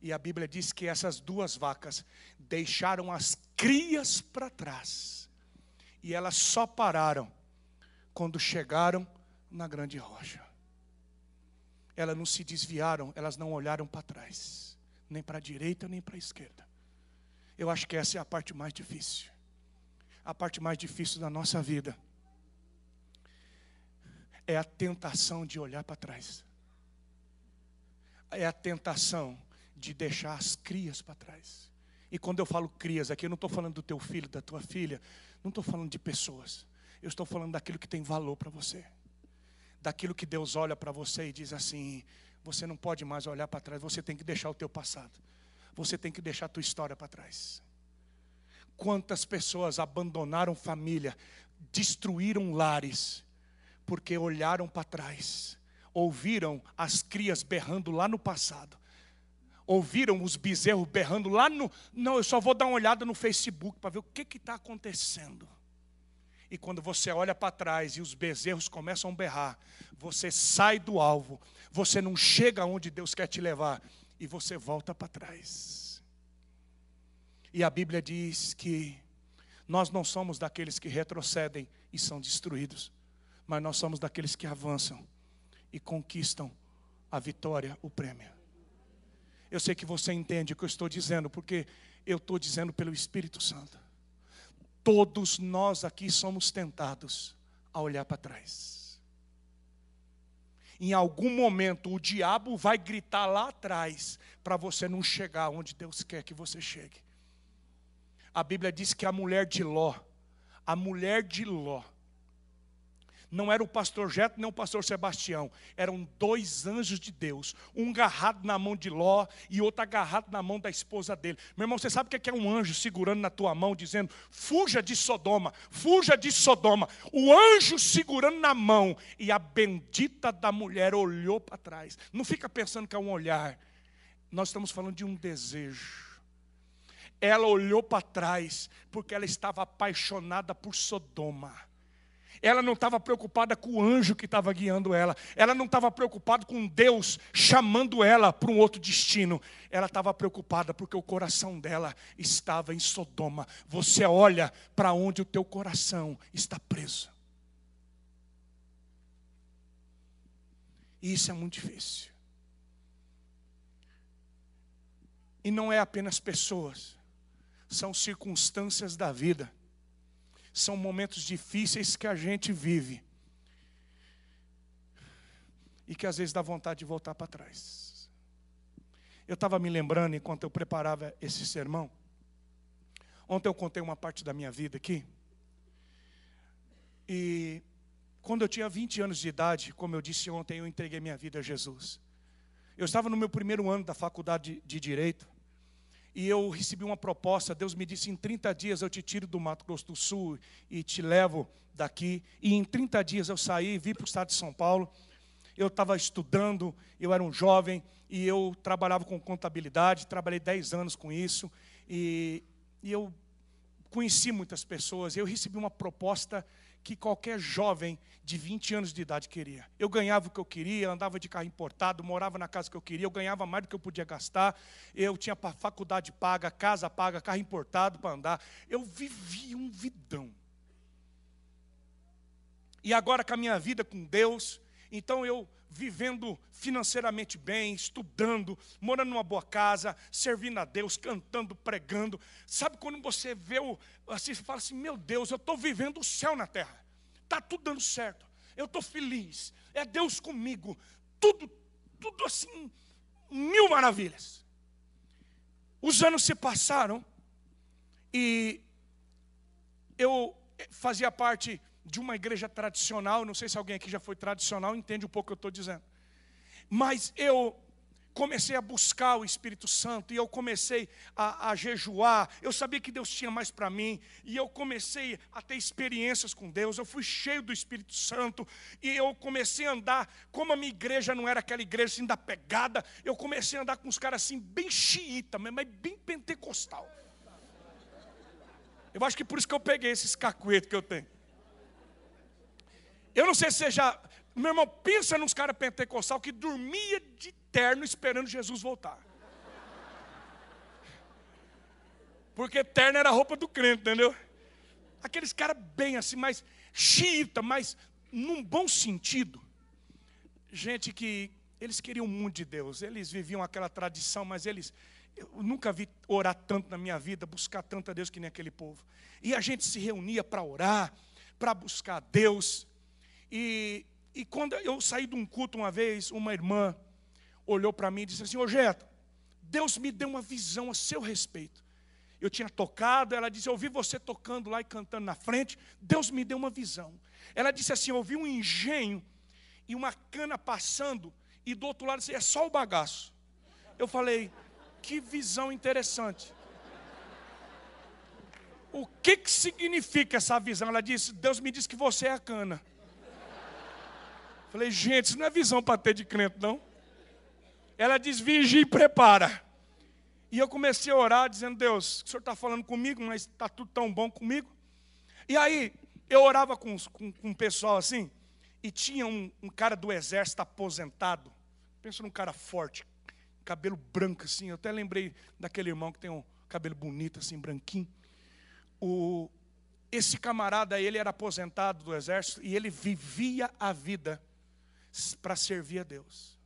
E a Bíblia diz que essas duas vacas deixaram as crias para trás. E elas só pararam quando chegaram na grande rocha elas não se desviaram, elas não olharam para trás, nem para a direita, nem para a esquerda. Eu acho que essa é a parte mais difícil. A parte mais difícil da nossa vida é a tentação de olhar para trás. É a tentação de deixar as crias para trás. E quando eu falo crias aqui, eu não estou falando do teu filho, da tua filha, não estou falando de pessoas. Eu estou falando daquilo que tem valor para você daquilo que Deus olha para você e diz assim: você não pode mais olhar para trás, você tem que deixar o teu passado. Você tem que deixar a tua história para trás. Quantas pessoas abandonaram família, destruíram lares, porque olharam para trás, ouviram as crias berrando lá no passado, ouviram os bezerros berrando lá no. Não, eu só vou dar uma olhada no Facebook para ver o que está acontecendo. E quando você olha para trás e os bezerros começam a berrar, você sai do alvo, você não chega onde Deus quer te levar e você volta para trás. E a Bíblia diz que nós não somos daqueles que retrocedem e são destruídos, mas nós somos daqueles que avançam e conquistam a vitória, o prêmio. Eu sei que você entende o que eu estou dizendo, porque eu estou dizendo pelo Espírito Santo. Todos nós aqui somos tentados a olhar para trás. Em algum momento o diabo vai gritar lá atrás para você não chegar onde Deus quer que você chegue. A Bíblia diz que a mulher de Ló, a mulher de Ló, não era o pastor Jeto nem o pastor Sebastião, eram dois anjos de Deus, um agarrado na mão de Ló e outro agarrado na mão da esposa dele. Meu irmão, você sabe o que é, é um anjo segurando na tua mão, dizendo: fuja de Sodoma, fuja de Sodoma. O anjo segurando na mão e a bendita da mulher olhou para trás. Não fica pensando que é um olhar, nós estamos falando de um desejo. Ela olhou para trás porque ela estava apaixonada por Sodoma Ela não estava preocupada com o anjo que estava guiando ela. Ela não estava preocupada com Deus chamando ela para um outro destino. Ela estava preocupada porque o coração dela estava em Sodoma. Você olha para onde o teu coração está preso. E isso é muito difícil. E não é apenas pessoas, são circunstâncias da vida são momentos difíceis que a gente vive. E que às vezes dá vontade de voltar para trás. Eu estava me lembrando enquanto eu preparava esse sermão. Ontem eu contei uma parte da minha vida aqui. E quando eu tinha 20 anos de idade, como eu disse ontem, eu entreguei minha vida a Jesus. Eu estava no meu primeiro ano da faculdade de Direito e eu recebi uma proposta. Deus me disse: em 30 dias eu te tiro do Mato Grosso do Sul e te levo daqui. E em 30 dias eu saí, vim para o estado de São Paulo. Eu estava estudando, eu era um jovem e eu trabalhava com contabilidade, trabalhei 10 anos com isso. E, e eu conheci muitas pessoas. Eu recebi uma proposta que qualquer jovem de 20 anos de idade queria. Eu ganhava o que eu queria, andava de carro importado, morava na casa que eu queria, eu ganhava mais do que eu podia gastar, eu tinha faculdade paga, casa paga, carro importado para andar. Eu vivia um vidão. E agora com a minha vida com Deus, então eu vivendo financeiramente bem, estudando, morando numa boa casa, servindo a Deus, cantando, pregando. Sabe quando você vê o assim, você fala assim: "Meu Deus, eu estou vivendo o céu na terra. Tá tudo dando certo. Eu estou feliz. É Deus comigo. Tudo tudo assim mil maravilhas. Os anos se passaram e eu fazia parte de uma igreja tradicional, não sei se alguém aqui já foi tradicional, entende um pouco o que eu estou dizendo. Mas eu comecei a buscar o Espírito Santo e eu comecei a, a jejuar. Eu sabia que Deus tinha mais para mim e eu comecei a ter experiências com Deus. Eu fui cheio do Espírito Santo e eu comecei a andar. Como a minha igreja não era aquela igreja assim da pegada, eu comecei a andar com os caras assim bem xiita, mas bem pentecostal. Eu acho que por isso que eu peguei esses cacuetos que eu tenho. Eu não sei se você já. Meu irmão, pensa nos caras pentecostal que dormia de terno esperando Jesus voltar. Porque terno era a roupa do crente, entendeu? Aqueles caras bem assim, mais xiita, mas num bom sentido. Gente que eles queriam muito de Deus, eles viviam aquela tradição, mas eles. Eu nunca vi orar tanto na minha vida, buscar tanto a Deus que nem aquele povo. E a gente se reunia para orar, para buscar a Deus. E, e quando eu saí de um culto uma vez, uma irmã olhou para mim e disse assim: Ô Geto, Deus me deu uma visão a seu respeito. Eu tinha tocado, ela disse: Eu ouvi você tocando lá e cantando na frente, Deus me deu uma visão. Ela disse assim: Eu ouvi um engenho e uma cana passando, e do outro lado assim, é só o bagaço. Eu falei: Que visão interessante. O que, que significa essa visão? Ela disse: Deus me disse que você é a cana. Falei, gente, isso não é visão para ter de crente, não. Ela diz, vigia e prepara. E eu comecei a orar, dizendo, Deus, o Senhor está falando comigo, mas está tudo tão bom comigo. E aí, eu orava com, com, com um pessoal assim, e tinha um, um cara do exército aposentado. Pensa num cara forte, cabelo branco assim. Eu até lembrei daquele irmão que tem um cabelo bonito, assim, branquinho. O, esse camarada, ele era aposentado do exército e ele vivia a vida para servir a Deus.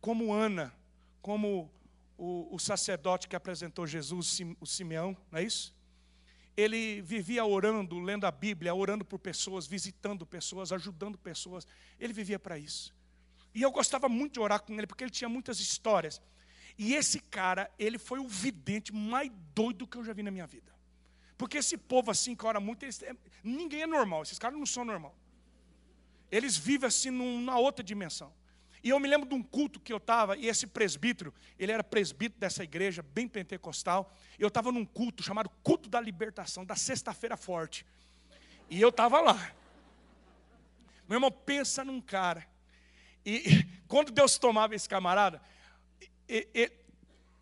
Como Ana, como o, o, sacerdote que apresentou Jesus, o Simeão, não é isso? Ele vivia orando, lendo a Bíblia, orando por pessoas, visitando pessoas, ajudando pessoas. Ele vivia para isso. E eu gostava muito de orar com ele, porque ele tinha muitas histórias. E esse cara, ele foi o vidente mais doido que eu já vi na minha vida. Porque esse povo assim que ora muito, eles, ninguém é normal, esses caras não são normal. Eles vivem assim numa outra dimensão. E eu me lembro de um culto que eu estava, e esse presbítero, ele era presbítero dessa igreja, bem pentecostal. Eu estava num culto chamado Culto da Libertação, da Sexta-feira Forte. E eu estava lá. Meu irmão, pensa num cara. E, e quando Deus tomava esse camarada, e, e,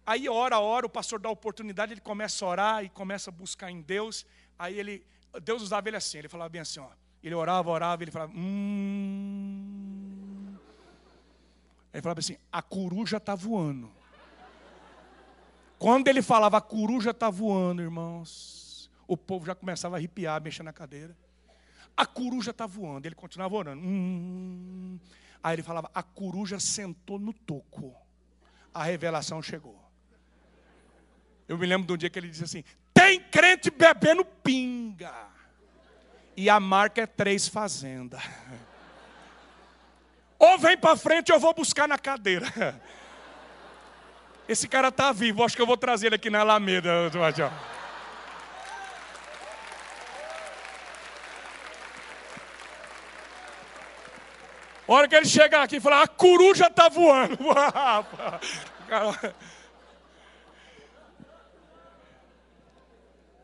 aí hora a hora o pastor dá a oportunidade, ele começa a orar e começa a buscar em Deus. Aí ele, Deus usava ele assim, ele falava bem assim, ó Ele orava, orava, ele falava, hum. Ele falava assim: a coruja está voando. Quando ele falava, a coruja está voando, irmãos, o povo já começava a arrepiar, mexer na cadeira. A coruja está voando. Ele continuava orando. Hum. Aí ele falava, a coruja sentou no toco. A revelação chegou. Eu me lembro de um dia que ele disse assim: tem crente bebendo pinga. E a marca é três fazenda. Ou vem para frente ou eu vou buscar na cadeira. Esse cara está vivo, acho que eu vou trazer ele aqui na Alameda. A hora que ele chegar aqui e falar, a coruja está voando.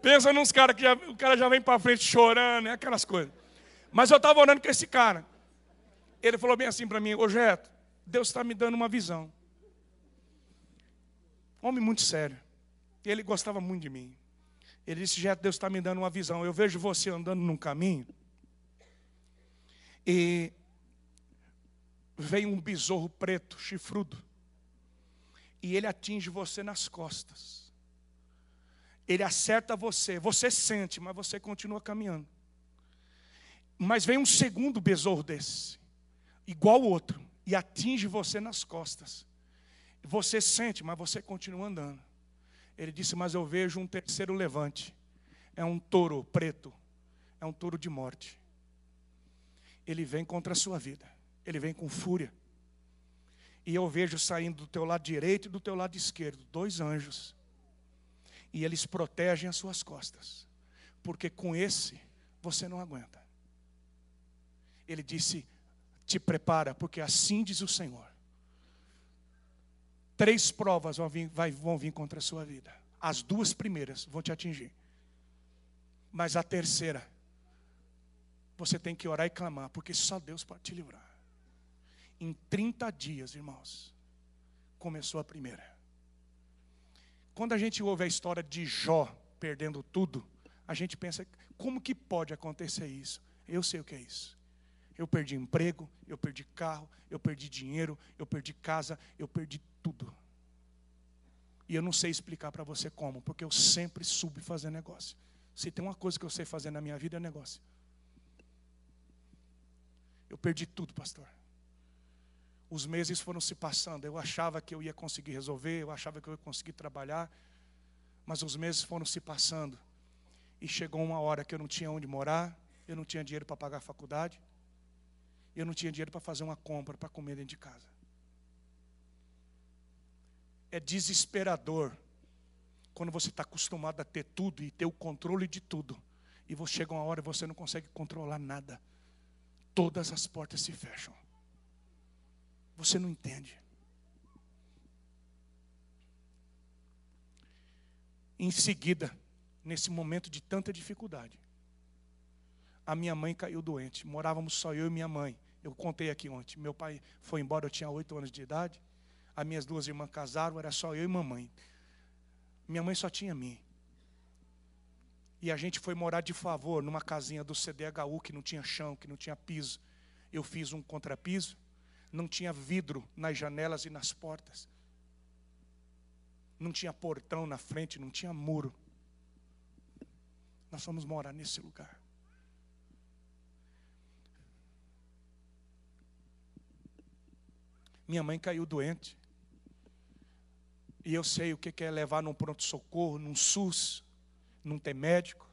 Pensa nos caras que já, o cara já vem para frente chorando, é aquelas coisas. Mas eu estava orando com esse cara. Ele falou bem assim para mim, ô Jeto, Deus está me dando uma visão. Homem muito sério. Ele gostava muito de mim. Ele disse, Jeto, Deus está me dando uma visão. Eu vejo você andando num caminho. E vem um besouro preto, chifrudo. E ele atinge você nas costas ele acerta você, você sente, mas você continua caminhando. Mas vem um segundo besouro desse, igual o outro, e atinge você nas costas. Você sente, mas você continua andando. Ele disse: Mas eu vejo um terceiro levante. É um touro preto, é um touro de morte. Ele vem contra a sua vida, ele vem com fúria. E eu vejo saindo do teu lado direito e do teu lado esquerdo dois anjos e eles protegem as suas costas, porque com esse você não aguenta. Ele disse: Te prepara, porque assim diz o Senhor. Três provas vão vir, vai, vão vir contra a sua vida. As duas primeiras vão te atingir, mas a terceira, você tem que orar e clamar, porque só Deus pode te livrar. Em 30 dias, irmãos, começou a primeira. Quando a gente ouve a história de Jó perdendo tudo, a gente pensa: como que pode acontecer isso? Eu sei o que é isso. Eu perdi emprego, eu perdi carro, eu perdi dinheiro, eu perdi casa, eu perdi tudo. E eu não sei explicar para você como, porque eu sempre soube fazer negócio. Se tem uma coisa que eu sei fazer na minha vida é negócio. Eu perdi tudo, pastor. Os meses foram se passando. Eu achava que eu ia conseguir resolver, eu achava que eu ia conseguir trabalhar. Mas os meses foram se passando. E chegou uma hora que eu não tinha onde morar, eu não tinha dinheiro para pagar a faculdade, eu não tinha dinheiro para fazer uma compra para comer dentro de casa. É desesperador quando você está acostumado a ter tudo e ter o controle de tudo. E chega uma hora e você não consegue controlar nada. Todas as portas se fecham. Você não entende. Em seguida, nesse momento de tanta dificuldade, a minha mãe caiu doente. Morávamos só eu e minha mãe. Eu contei aqui ontem. Meu pai foi embora, eu tinha oito anos de idade. As minhas duas irmãs casaram, era só eu e mamãe. Minha mãe só tinha mim. E a gente foi morar de favor numa casinha do CDHU que não tinha chão, que não tinha piso. Eu fiz um contrapiso não tinha vidro nas janelas e nas portas, não tinha portão na frente, não tinha muro. Nós fomos morar nesse lugar. Minha mãe caiu doente. E eu sei o que é levar num pronto-socorro, num SUS, não ter médico.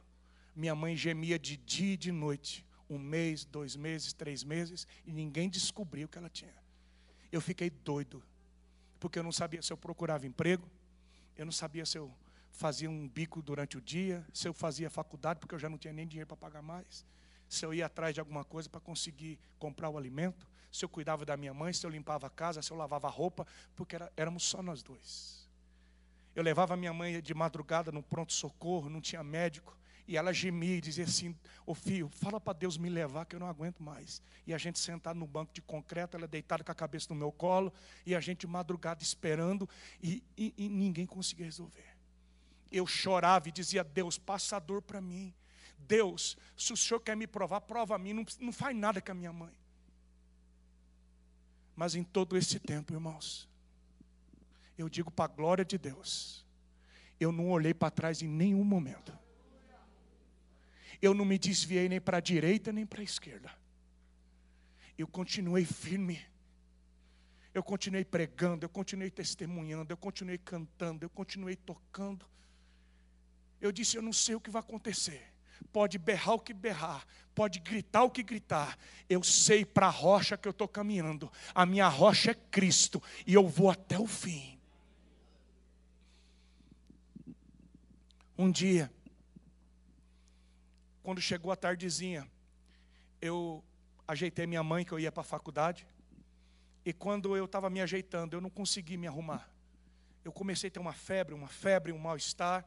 Minha mãe gemia de dia e de noite um mês, dois meses, três meses, e ninguém descobriu o que ela tinha. Eu fiquei doido, porque eu não sabia se eu procurava emprego, eu não sabia se eu fazia um bico durante o dia, se eu fazia faculdade, porque eu já não tinha nem dinheiro para pagar mais, se eu ia atrás de alguma coisa para conseguir comprar o alimento, se eu cuidava da minha mãe, se eu limpava a casa, se eu lavava a roupa, porque era, éramos só nós dois. Eu levava minha mãe de madrugada no pronto-socorro, não tinha médico. E ela gemia e dizia assim: Ô filho, fala para Deus me levar que eu não aguento mais. E a gente sentado no banco de concreto, ela deitada com a cabeça no meu colo, e a gente madrugada esperando, e, e, e ninguém conseguia resolver. Eu chorava e dizia: Deus, passa a dor para mim. Deus, se o Senhor quer me provar, prova a mim, não, não faz nada com a minha mãe. Mas em todo esse tempo, irmãos, eu digo para a glória de Deus, eu não olhei para trás em nenhum momento. Eu não me desviei nem para a direita nem para a esquerda. Eu continuei firme. Eu continuei pregando, eu continuei testemunhando, eu continuei cantando, eu continuei tocando. Eu disse: Eu não sei o que vai acontecer. Pode berrar o que berrar, pode gritar o que gritar. Eu sei para a rocha que eu estou caminhando. A minha rocha é Cristo e eu vou até o fim. Um dia, quando chegou a tardezinha, eu ajeitei minha mãe que eu ia para a faculdade. E quando eu estava me ajeitando, eu não consegui me arrumar. Eu comecei a ter uma febre, uma febre, um mal-estar.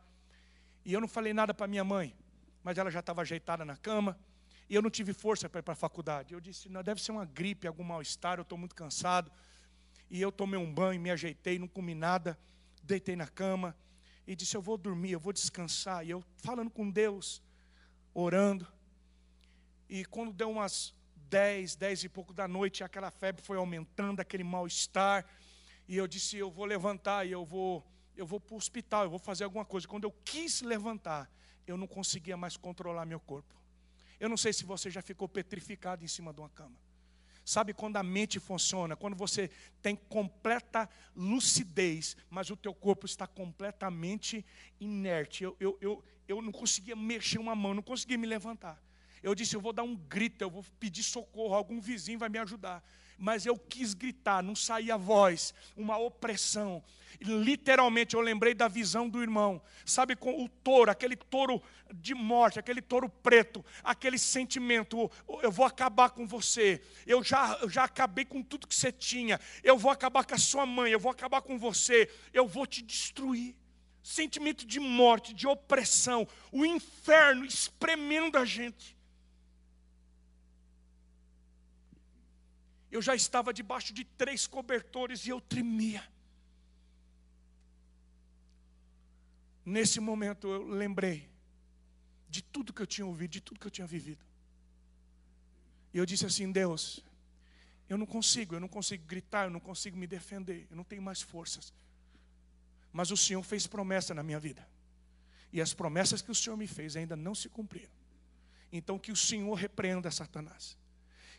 E eu não falei nada para minha mãe, mas ela já estava ajeitada na cama. E eu não tive força para ir para a faculdade. Eu disse: não, deve ser uma gripe, algum mal-estar, eu estou muito cansado. E eu tomei um banho, me ajeitei, não comi nada, deitei na cama e disse: Eu vou dormir, eu vou descansar. E eu falando com Deus, orando. E quando deu umas dez, dez e pouco da noite, aquela febre foi aumentando, aquele mal-estar. E eu disse: Eu vou levantar e eu vou, eu vou para o hospital, eu vou fazer alguma coisa. Quando eu quis levantar, eu não conseguia mais controlar meu corpo. Eu não sei se você já ficou petrificado em cima de uma cama. Sabe quando a mente funciona? Quando você tem completa lucidez, mas o teu corpo está completamente inerte. Eu, eu, eu, eu não conseguia mexer uma mão, não conseguia me levantar. Eu disse, eu vou dar um grito, eu vou pedir socorro, algum vizinho vai me ajudar mas eu quis gritar, não saía voz, uma opressão. Literalmente eu lembrei da visão do irmão, sabe, com o touro, aquele touro de morte, aquele touro preto, aquele sentimento: eu vou acabar com você, eu já, eu já acabei com tudo que você tinha, eu vou acabar com a sua mãe, eu vou acabar com você, eu vou te destruir. Sentimento de morte, de opressão, o inferno espremendo a gente. Eu já estava debaixo de três cobertores e eu tremia. Nesse momento eu lembrei de tudo que eu tinha ouvido, de tudo que eu tinha vivido. E eu disse assim: Deus, eu não consigo, eu não consigo gritar, eu não consigo me defender, eu não tenho mais forças. Mas o Senhor fez promessa na minha vida. E as promessas que o Senhor me fez ainda não se cumpriram. Então que o Senhor repreenda Satanás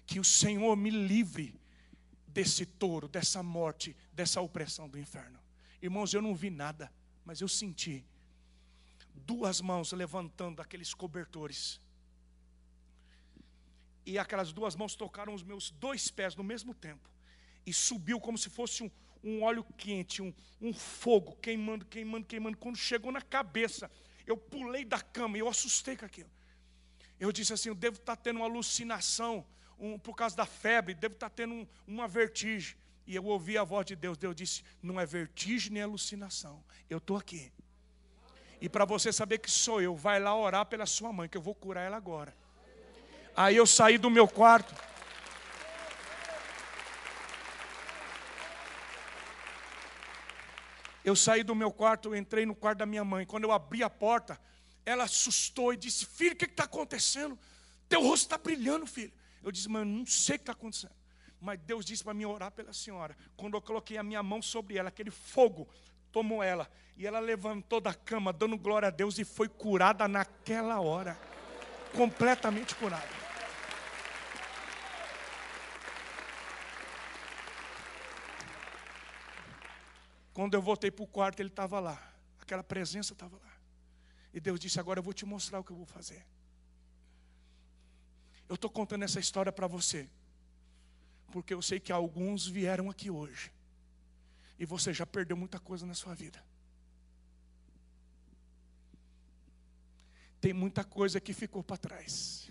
que o Senhor me livre desse touro, dessa morte, dessa opressão do inferno. Irmãos, eu não vi nada, mas eu senti duas mãos levantando aqueles cobertores. E aquelas duas mãos tocaram os meus dois pés no mesmo tempo. E subiu como se fosse um, um óleo quente, um, um fogo queimando, queimando, queimando. Quando chegou na cabeça, eu pulei da cama e eu assustei com aquilo. Eu disse assim: eu devo estar tendo uma alucinação um, por causa da febre, devo estar tendo um, uma vertigem. E eu ouvi a voz de Deus. Deus disse: Não é vertigem nem alucinação. Eu estou aqui. E para você saber que sou eu, vai lá orar pela sua mãe, que eu vou curar ela agora. Aí eu saí do meu quarto. Eu saí do meu quarto, entrei no quarto da minha mãe. Quando eu abri a porta, ela assustou e disse: Filho, o que está acontecendo? Teu rosto está brilhando, filho. Eu disse, mas eu não sei o que está acontecendo. Mas Deus disse para mim orar pela senhora. Quando eu coloquei a minha mão sobre ela, aquele fogo tomou ela. E ela levantou da cama, dando glória a Deus, e foi curada naquela hora. Completamente curada. Quando eu voltei para o quarto, ele estava lá. Aquela presença estava lá. E Deus disse: Agora eu vou te mostrar o que eu vou fazer. Eu estou contando essa história para você, porque eu sei que alguns vieram aqui hoje, e você já perdeu muita coisa na sua vida. Tem muita coisa que ficou para trás.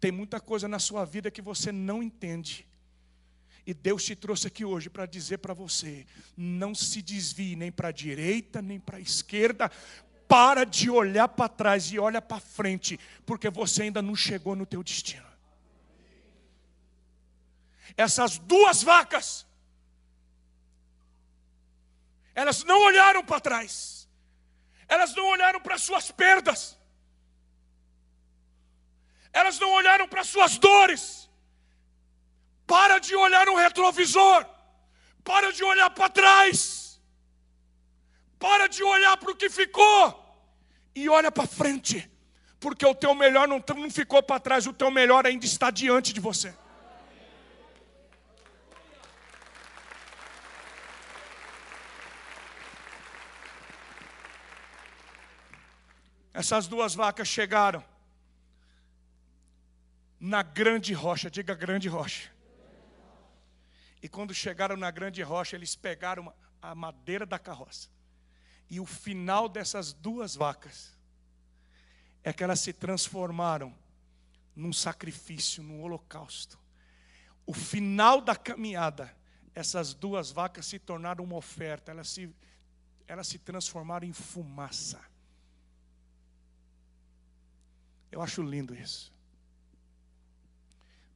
Tem muita coisa na sua vida que você não entende. E Deus te trouxe aqui hoje para dizer para você: não se desvie nem para a direita, nem para a esquerda, para de olhar para trás e olha para frente, porque você ainda não chegou no teu destino. Essas duas vacas, elas não olharam para trás, elas não olharam para suas perdas, elas não olharam para suas dores. Para de olhar no retrovisor, para de olhar para trás, para de olhar para o que ficou e olha para frente, porque o teu melhor não, não ficou para trás, o teu melhor ainda está diante de você. Essas duas vacas chegaram na grande rocha, diga grande rocha. E quando chegaram na grande rocha, eles pegaram a madeira da carroça. E o final dessas duas vacas é que elas se transformaram num sacrifício, num holocausto. O final da caminhada, essas duas vacas se tornaram uma oferta, elas se, elas se transformaram em fumaça. Eu acho lindo isso.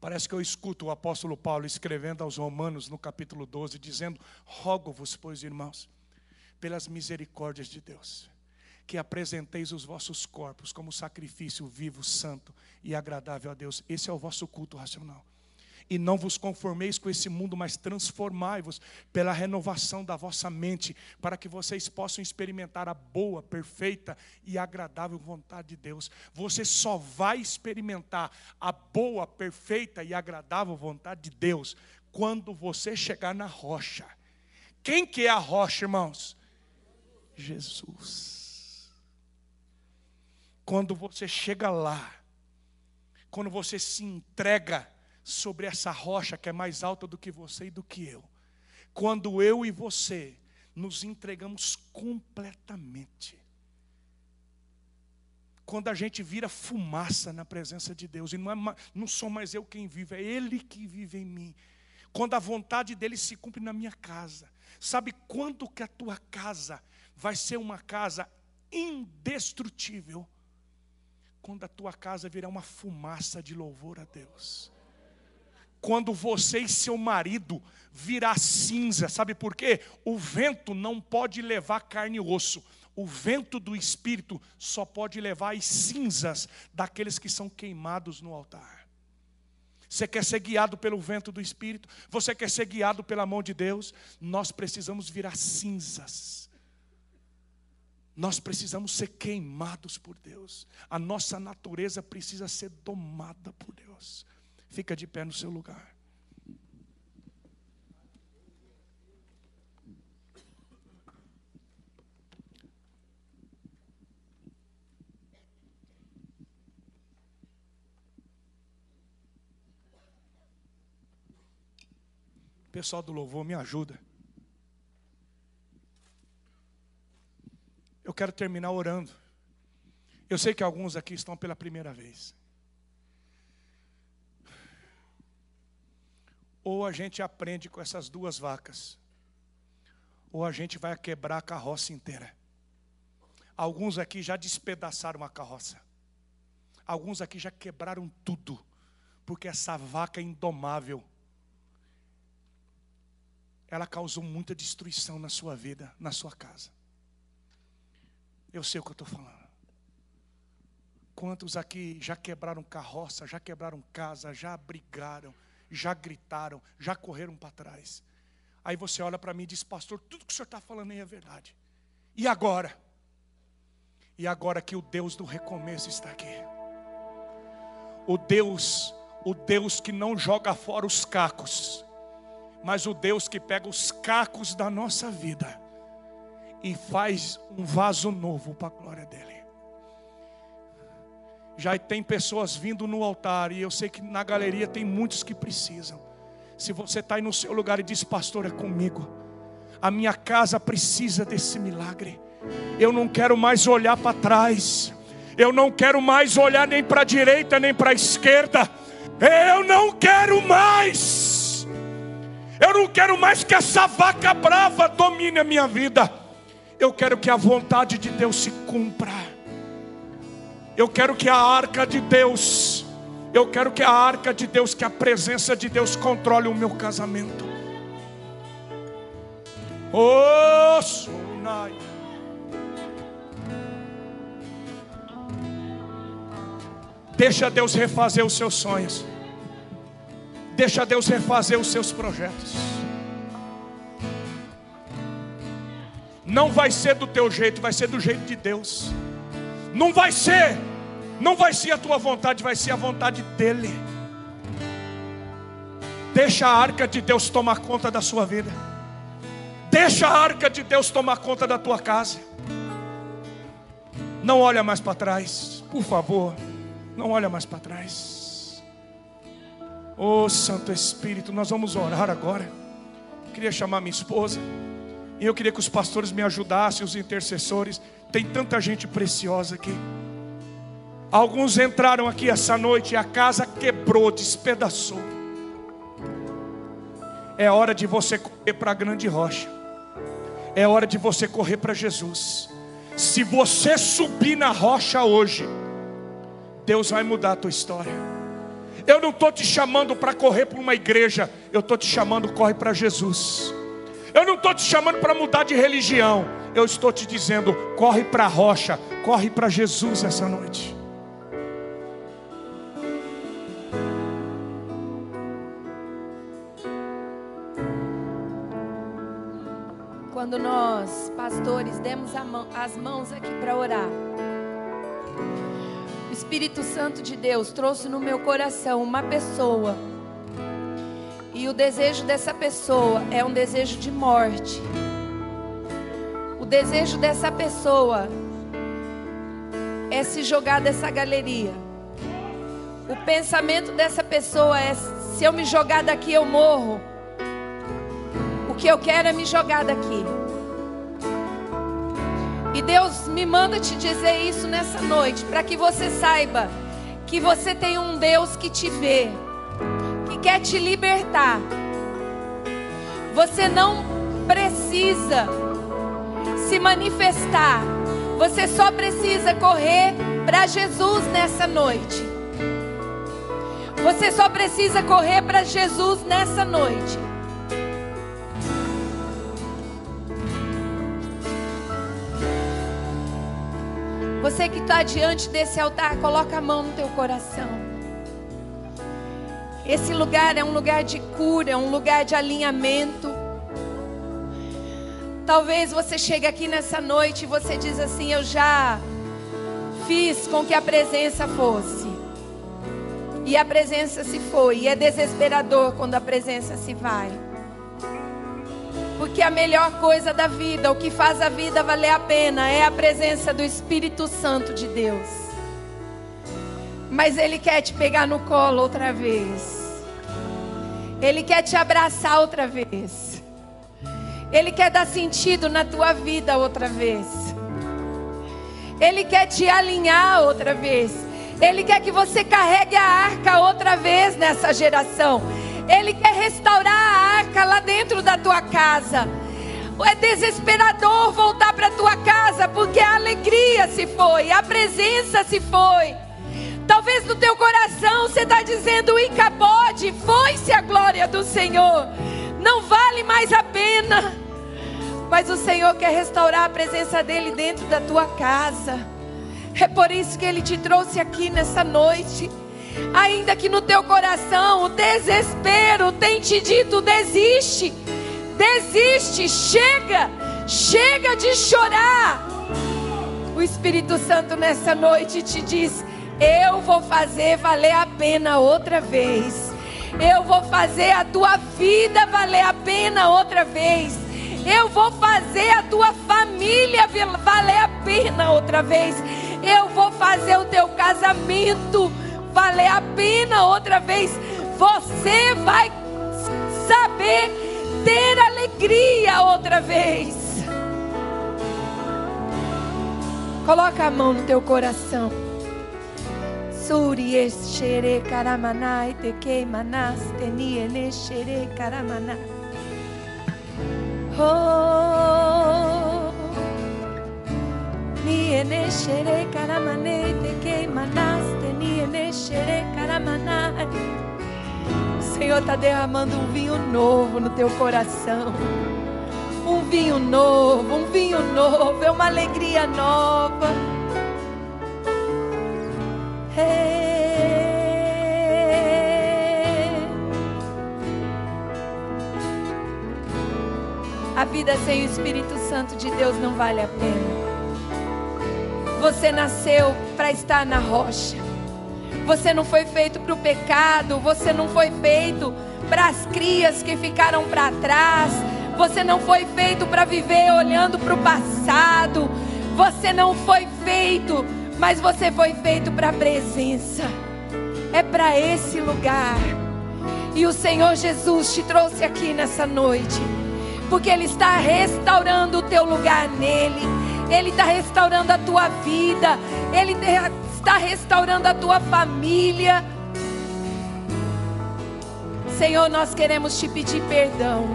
Parece que eu escuto o apóstolo Paulo escrevendo aos Romanos no capítulo 12, dizendo: Rogo-vos, pois, irmãos, pelas misericórdias de Deus, que apresenteis os vossos corpos como sacrifício vivo, santo e agradável a Deus. Esse é o vosso culto racional e não vos conformeis com esse mundo, mas transformai-vos pela renovação da vossa mente, para que vocês possam experimentar a boa, perfeita e agradável vontade de Deus. Você só vai experimentar a boa, perfeita e agradável vontade de Deus quando você chegar na rocha. Quem que é a rocha, irmãos? Jesus. Quando você chega lá, quando você se entrega sobre essa rocha que é mais alta do que você e do que eu. Quando eu e você nos entregamos completamente. Quando a gente vira fumaça na presença de Deus, e não, é, não sou mais eu quem vive, é Ele que vive em mim. Quando a vontade dele se cumpre na minha casa. Sabe quando que a tua casa vai ser uma casa indestrutível? Quando a tua casa virar uma fumaça de louvor a Deus quando você e seu marido virar cinza, sabe por quê? O vento não pode levar carne e osso. O vento do espírito só pode levar as cinzas daqueles que são queimados no altar. Você quer ser guiado pelo vento do espírito? Você quer ser guiado pela mão de Deus? Nós precisamos virar cinzas. Nós precisamos ser queimados por Deus. A nossa natureza precisa ser domada por Deus. Fica de pé no seu lugar. Pessoal do louvor, me ajuda. Eu quero terminar orando. Eu sei que alguns aqui estão pela primeira vez. Ou a gente aprende com essas duas vacas, ou a gente vai quebrar a carroça inteira. Alguns aqui já despedaçaram a carroça. Alguns aqui já quebraram tudo, porque essa vaca indomável, ela causou muita destruição na sua vida, na sua casa. Eu sei o que eu estou falando. Quantos aqui já quebraram carroça, já quebraram casa, já brigaram, já gritaram, já correram para trás. Aí você olha para mim e diz, pastor, tudo que o senhor está falando aí é verdade. E agora? E agora que o Deus do recomeço está aqui. O Deus, o Deus que não joga fora os cacos, mas o Deus que pega os cacos da nossa vida e faz um vaso novo para a glória dele. Já tem pessoas vindo no altar, e eu sei que na galeria tem muitos que precisam. Se você está aí no seu lugar e diz, pastor, é comigo, a minha casa precisa desse milagre. Eu não quero mais olhar para trás, eu não quero mais olhar nem para a direita nem para a esquerda, eu não quero mais, eu não quero mais que essa vaca brava domine a minha vida, eu quero que a vontade de Deus se cumpra. Eu quero que a arca de Deus, eu quero que a arca de Deus, que a presença de Deus controle o meu casamento. Oh, Sunai. Deixa Deus refazer os seus sonhos. Deixa Deus refazer os seus projetos. Não vai ser do teu jeito, vai ser do jeito de Deus. Não vai ser, não vai ser a tua vontade, vai ser a vontade dEle. Deixa a arca de Deus tomar conta da sua vida. Deixa a arca de Deus tomar conta da tua casa. Não olha mais para trás, por favor. Não olha mais para trás. Oh Santo Espírito, nós vamos orar agora. queria chamar minha esposa. E eu queria que os pastores me ajudassem, os intercessores. Tem tanta gente preciosa aqui. Alguns entraram aqui essa noite e a casa quebrou, despedaçou. É hora de você correr para a grande rocha. É hora de você correr para Jesus. Se você subir na rocha hoje, Deus vai mudar a tua história. Eu não estou te chamando para correr para uma igreja, eu estou te chamando, corre para Jesus. Eu não estou te chamando para mudar de religião, eu estou te dizendo, corre para a rocha, corre para Jesus essa noite. quando nós, pastores, demos mão, as mãos aqui para orar, o Espírito Santo de Deus trouxe no meu coração uma pessoa, e o desejo dessa pessoa é um desejo de morte. O desejo dessa pessoa é se jogar dessa galeria. O pensamento dessa pessoa é: se eu me jogar daqui, eu morro que eu quero é me jogar daqui. E Deus me manda te dizer isso nessa noite, para que você saiba que você tem um Deus que te vê, que quer te libertar. Você não precisa se manifestar, você só precisa correr para Jesus nessa noite. Você só precisa correr para Jesus nessa noite. Você que está diante desse altar, coloca a mão no teu coração. Esse lugar é um lugar de cura, é um lugar de alinhamento. Talvez você chegue aqui nessa noite e você diz assim: Eu já fiz com que a presença fosse. E a presença se foi. E é desesperador quando a presença se vai. Porque a melhor coisa da vida, o que faz a vida valer a pena, é a presença do Espírito Santo de Deus. Mas Ele quer te pegar no colo outra vez. Ele quer te abraçar outra vez. Ele quer dar sentido na tua vida outra vez. Ele quer te alinhar outra vez. Ele quer que você carregue a arca outra vez nessa geração. Ele quer restaurar a arca lá dentro da tua casa. É desesperador voltar para tua casa porque a alegria se foi, a presença se foi. Talvez no teu coração você está dizendo: Icabode, foi-se a glória do Senhor, não vale mais a pena. Mas o Senhor quer restaurar a presença dEle dentro da tua casa. É por isso que Ele te trouxe aqui nessa noite. Ainda que no teu coração o desespero tem te dito: desiste, desiste, chega, chega de chorar. O Espírito Santo nessa noite te diz: Eu vou fazer valer a pena outra vez. Eu vou fazer a tua vida valer a pena outra vez. Eu vou fazer a tua família valer a pena outra vez. Eu vou fazer o teu casamento valer a pena outra vez. Você vai saber ter alegria outra vez. Coloca a mão no teu coração. Suri eshere karamanai te queimanas tenie neshere karamana. Oh, ni eneshere karamane te queimanas o Senhor está derramando um vinho novo no teu coração. Um vinho novo, um vinho novo, é uma alegria nova. A vida sem o Espírito Santo de Deus não vale a pena. Você nasceu para estar na rocha. Você não foi feito para o pecado. Você não foi feito para as crias que ficaram para trás. Você não foi feito para viver olhando para o passado. Você não foi feito mas você foi feito para a presença. É para esse lugar. E o Senhor Jesus te trouxe aqui nessa noite, porque Ele está restaurando o teu lugar nele, Ele está restaurando a tua vida, Ele está restaurando a tua família. Senhor, nós queremos te pedir perdão.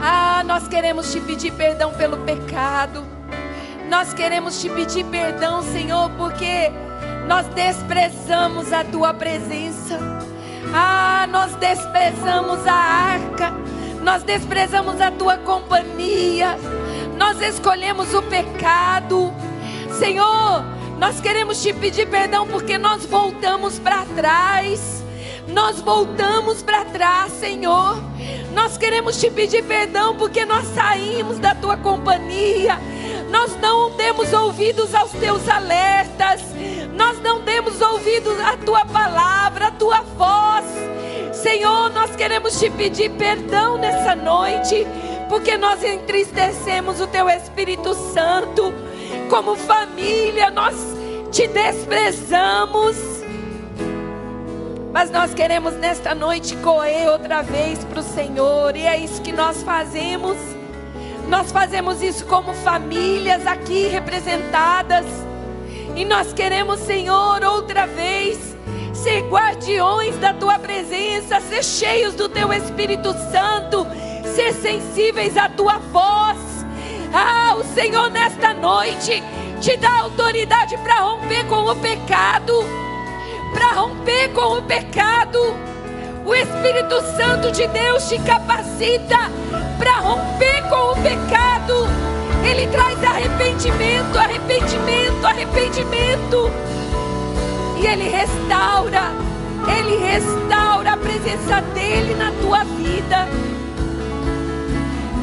Ah, nós queremos te pedir perdão pelo pecado. Nós queremos te pedir perdão, Senhor, porque nós desprezamos a tua presença. Ah, nós desprezamos a arca, nós desprezamos a tua companhia, nós escolhemos o pecado. Senhor, nós queremos te pedir perdão porque nós voltamos para trás. Nós voltamos para trás, Senhor. Nós queremos te pedir perdão porque nós saímos da tua companhia. Nós não demos ouvidos aos teus alertas. Nós não demos ouvidos à tua palavra, à tua voz. Senhor, nós queremos te pedir perdão nessa noite, porque nós entristecemos o teu Espírito Santo. Como família, nós te desprezamos. Mas nós queremos nesta noite correr outra vez para o Senhor, e é isso que nós fazemos. Nós fazemos isso como famílias aqui representadas. E nós queremos, Senhor, outra vez ser guardiões da tua presença, ser cheios do teu Espírito Santo, ser sensíveis à tua voz. Ah, o Senhor nesta noite te dá autoridade para romper com o pecado, para romper com o pecado. O Espírito Santo de Deus te capacita para romper com o pecado. Ele traz arrependimento, arrependimento, arrependimento. E Ele restaura, Ele restaura a presença dEle na tua vida.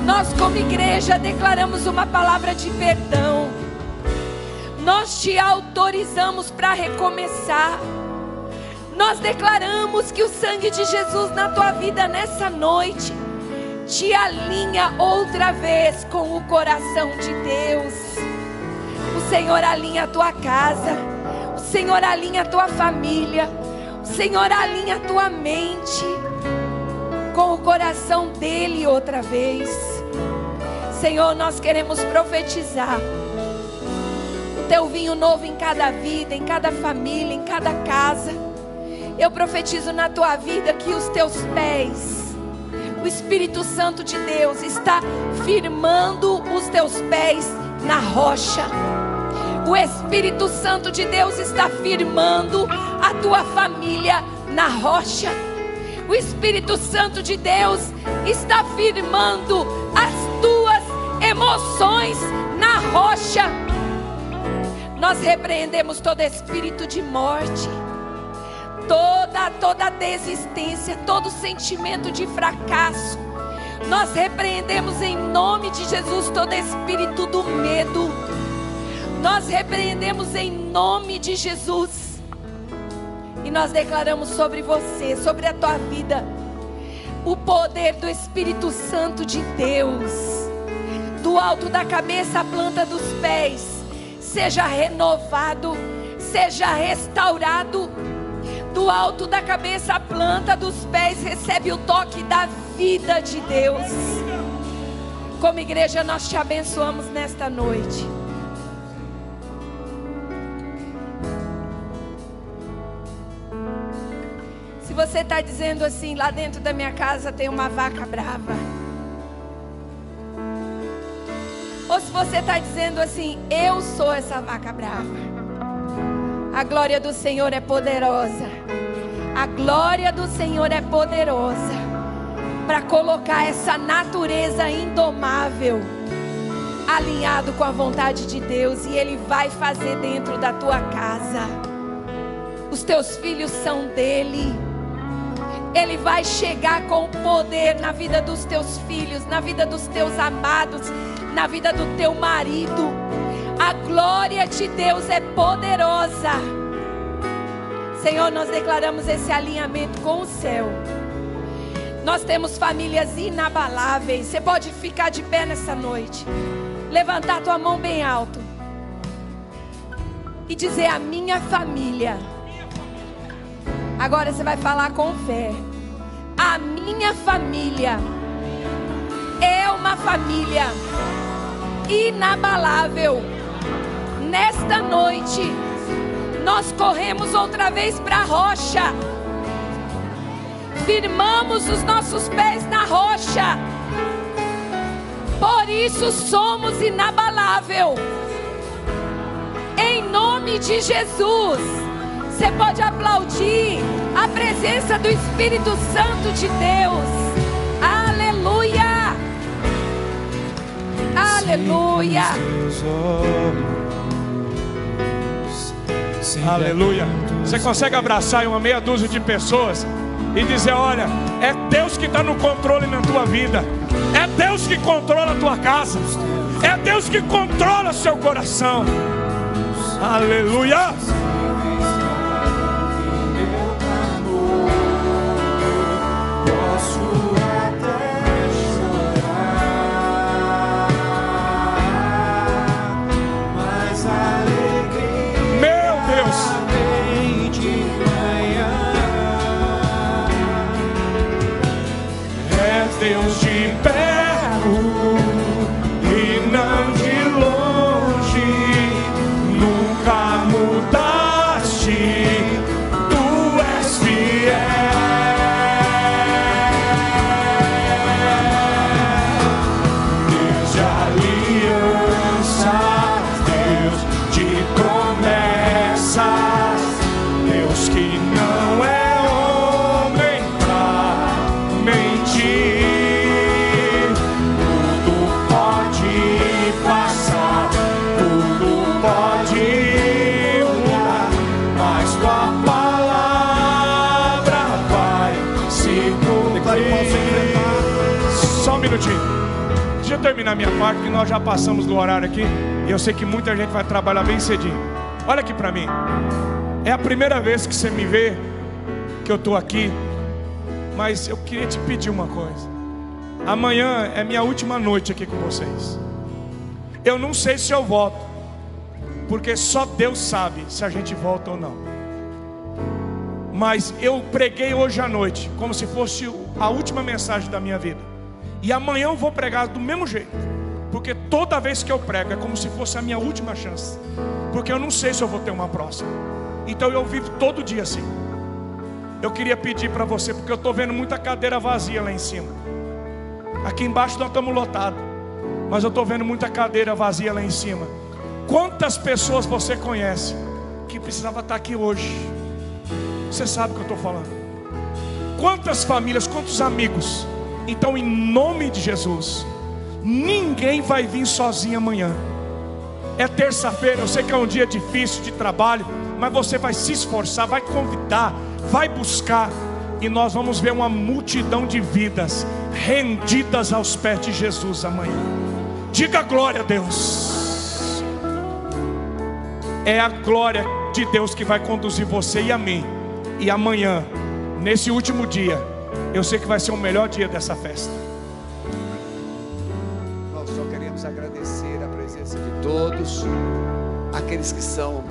Nós, como igreja, declaramos uma palavra de perdão. Nós te autorizamos para recomeçar. Nós declaramos que o sangue de Jesus na tua vida nessa noite te alinha outra vez com o coração de Deus. O Senhor alinha a tua casa, o Senhor alinha a tua família, o Senhor alinha a tua mente com o coração dele outra vez. Senhor, nós queremos profetizar o teu vinho novo em cada vida, em cada família, em cada casa. Eu profetizo na tua vida que os teus pés o Espírito Santo de Deus está firmando os teus pés na rocha. O Espírito Santo de Deus está firmando a tua família na rocha. O Espírito Santo de Deus está firmando as tuas emoções na rocha. Nós repreendemos todo espírito de morte toda toda desistência, todo sentimento de fracasso. Nós repreendemos em nome de Jesus todo espírito do medo. Nós repreendemos em nome de Jesus. E nós declaramos sobre você, sobre a tua vida, o poder do Espírito Santo de Deus. Do alto da cabeça à planta dos pés, seja renovado, seja restaurado do alto da cabeça à planta dos pés, recebe o toque da vida de Deus. Como igreja, nós te abençoamos nesta noite. Se você está dizendo assim, lá dentro da minha casa tem uma vaca brava. Ou se você está dizendo assim, eu sou essa vaca brava. A glória do Senhor é poderosa. A glória do Senhor é poderosa para colocar essa natureza indomável alinhado com a vontade de Deus e ele vai fazer dentro da tua casa. Os teus filhos são dele. Ele vai chegar com poder na vida dos teus filhos, na vida dos teus amados, na vida do teu marido. A glória de Deus é poderosa. Senhor, nós declaramos esse alinhamento com o céu. Nós temos famílias inabaláveis. Você pode ficar de pé nessa noite, levantar tua mão bem alto e dizer: A minha família. Agora você vai falar com fé. A minha família é uma família inabalável. Nesta noite, nós corremos outra vez para a rocha. Firmamos os nossos pés na rocha. Por isso somos inabalável. Em nome de Jesus. Você pode aplaudir a presença do Espírito Santo de Deus. Aleluia. Aleluia. Aleluia. Você consegue abraçar uma meia dúzia de pessoas e dizer: Olha, é Deus que está no controle na tua vida, é Deus que controla a tua casa, é Deus que controla seu coração. Aleluia. Terminar minha parte, que nós já passamos do horário aqui. E eu sei que muita gente vai trabalhar bem cedinho. Olha aqui para mim. É a primeira vez que você me vê que eu estou aqui. Mas eu queria te pedir uma coisa. Amanhã é minha última noite aqui com vocês. Eu não sei se eu volto. Porque só Deus sabe se a gente volta ou não. Mas eu preguei hoje à noite, como se fosse a última mensagem da minha vida. E amanhã eu vou pregar do mesmo jeito. Porque toda vez que eu prego é como se fosse a minha última chance. Porque eu não sei se eu vou ter uma próxima. Então eu vivo todo dia assim. Eu queria pedir para você, porque eu estou vendo muita cadeira vazia lá em cima. Aqui embaixo nós estamos lotados. Mas eu estou vendo muita cadeira vazia lá em cima. Quantas pessoas você conhece que precisava estar aqui hoje? Você sabe o que eu estou falando. Quantas famílias, quantos amigos. Então, em nome de Jesus, ninguém vai vir sozinho amanhã. É terça-feira, eu sei que é um dia difícil de trabalho, mas você vai se esforçar, vai convidar, vai buscar, e nós vamos ver uma multidão de vidas rendidas aos pés de Jesus amanhã. Diga glória a Deus. É a glória de Deus que vai conduzir você e a mim. E amanhã, nesse último dia, eu sei que vai ser o melhor dia dessa festa. Nós só queremos agradecer a presença de todos, aqueles que são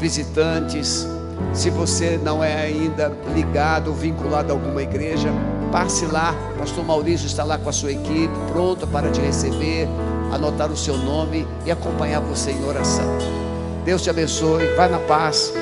visitantes. Se você não é ainda ligado ou vinculado a alguma igreja, passe lá. Pastor Maurício está lá com a sua equipe, pronto para te receber, anotar o seu nome e acompanhar você em oração. Deus te abençoe. Vai na paz.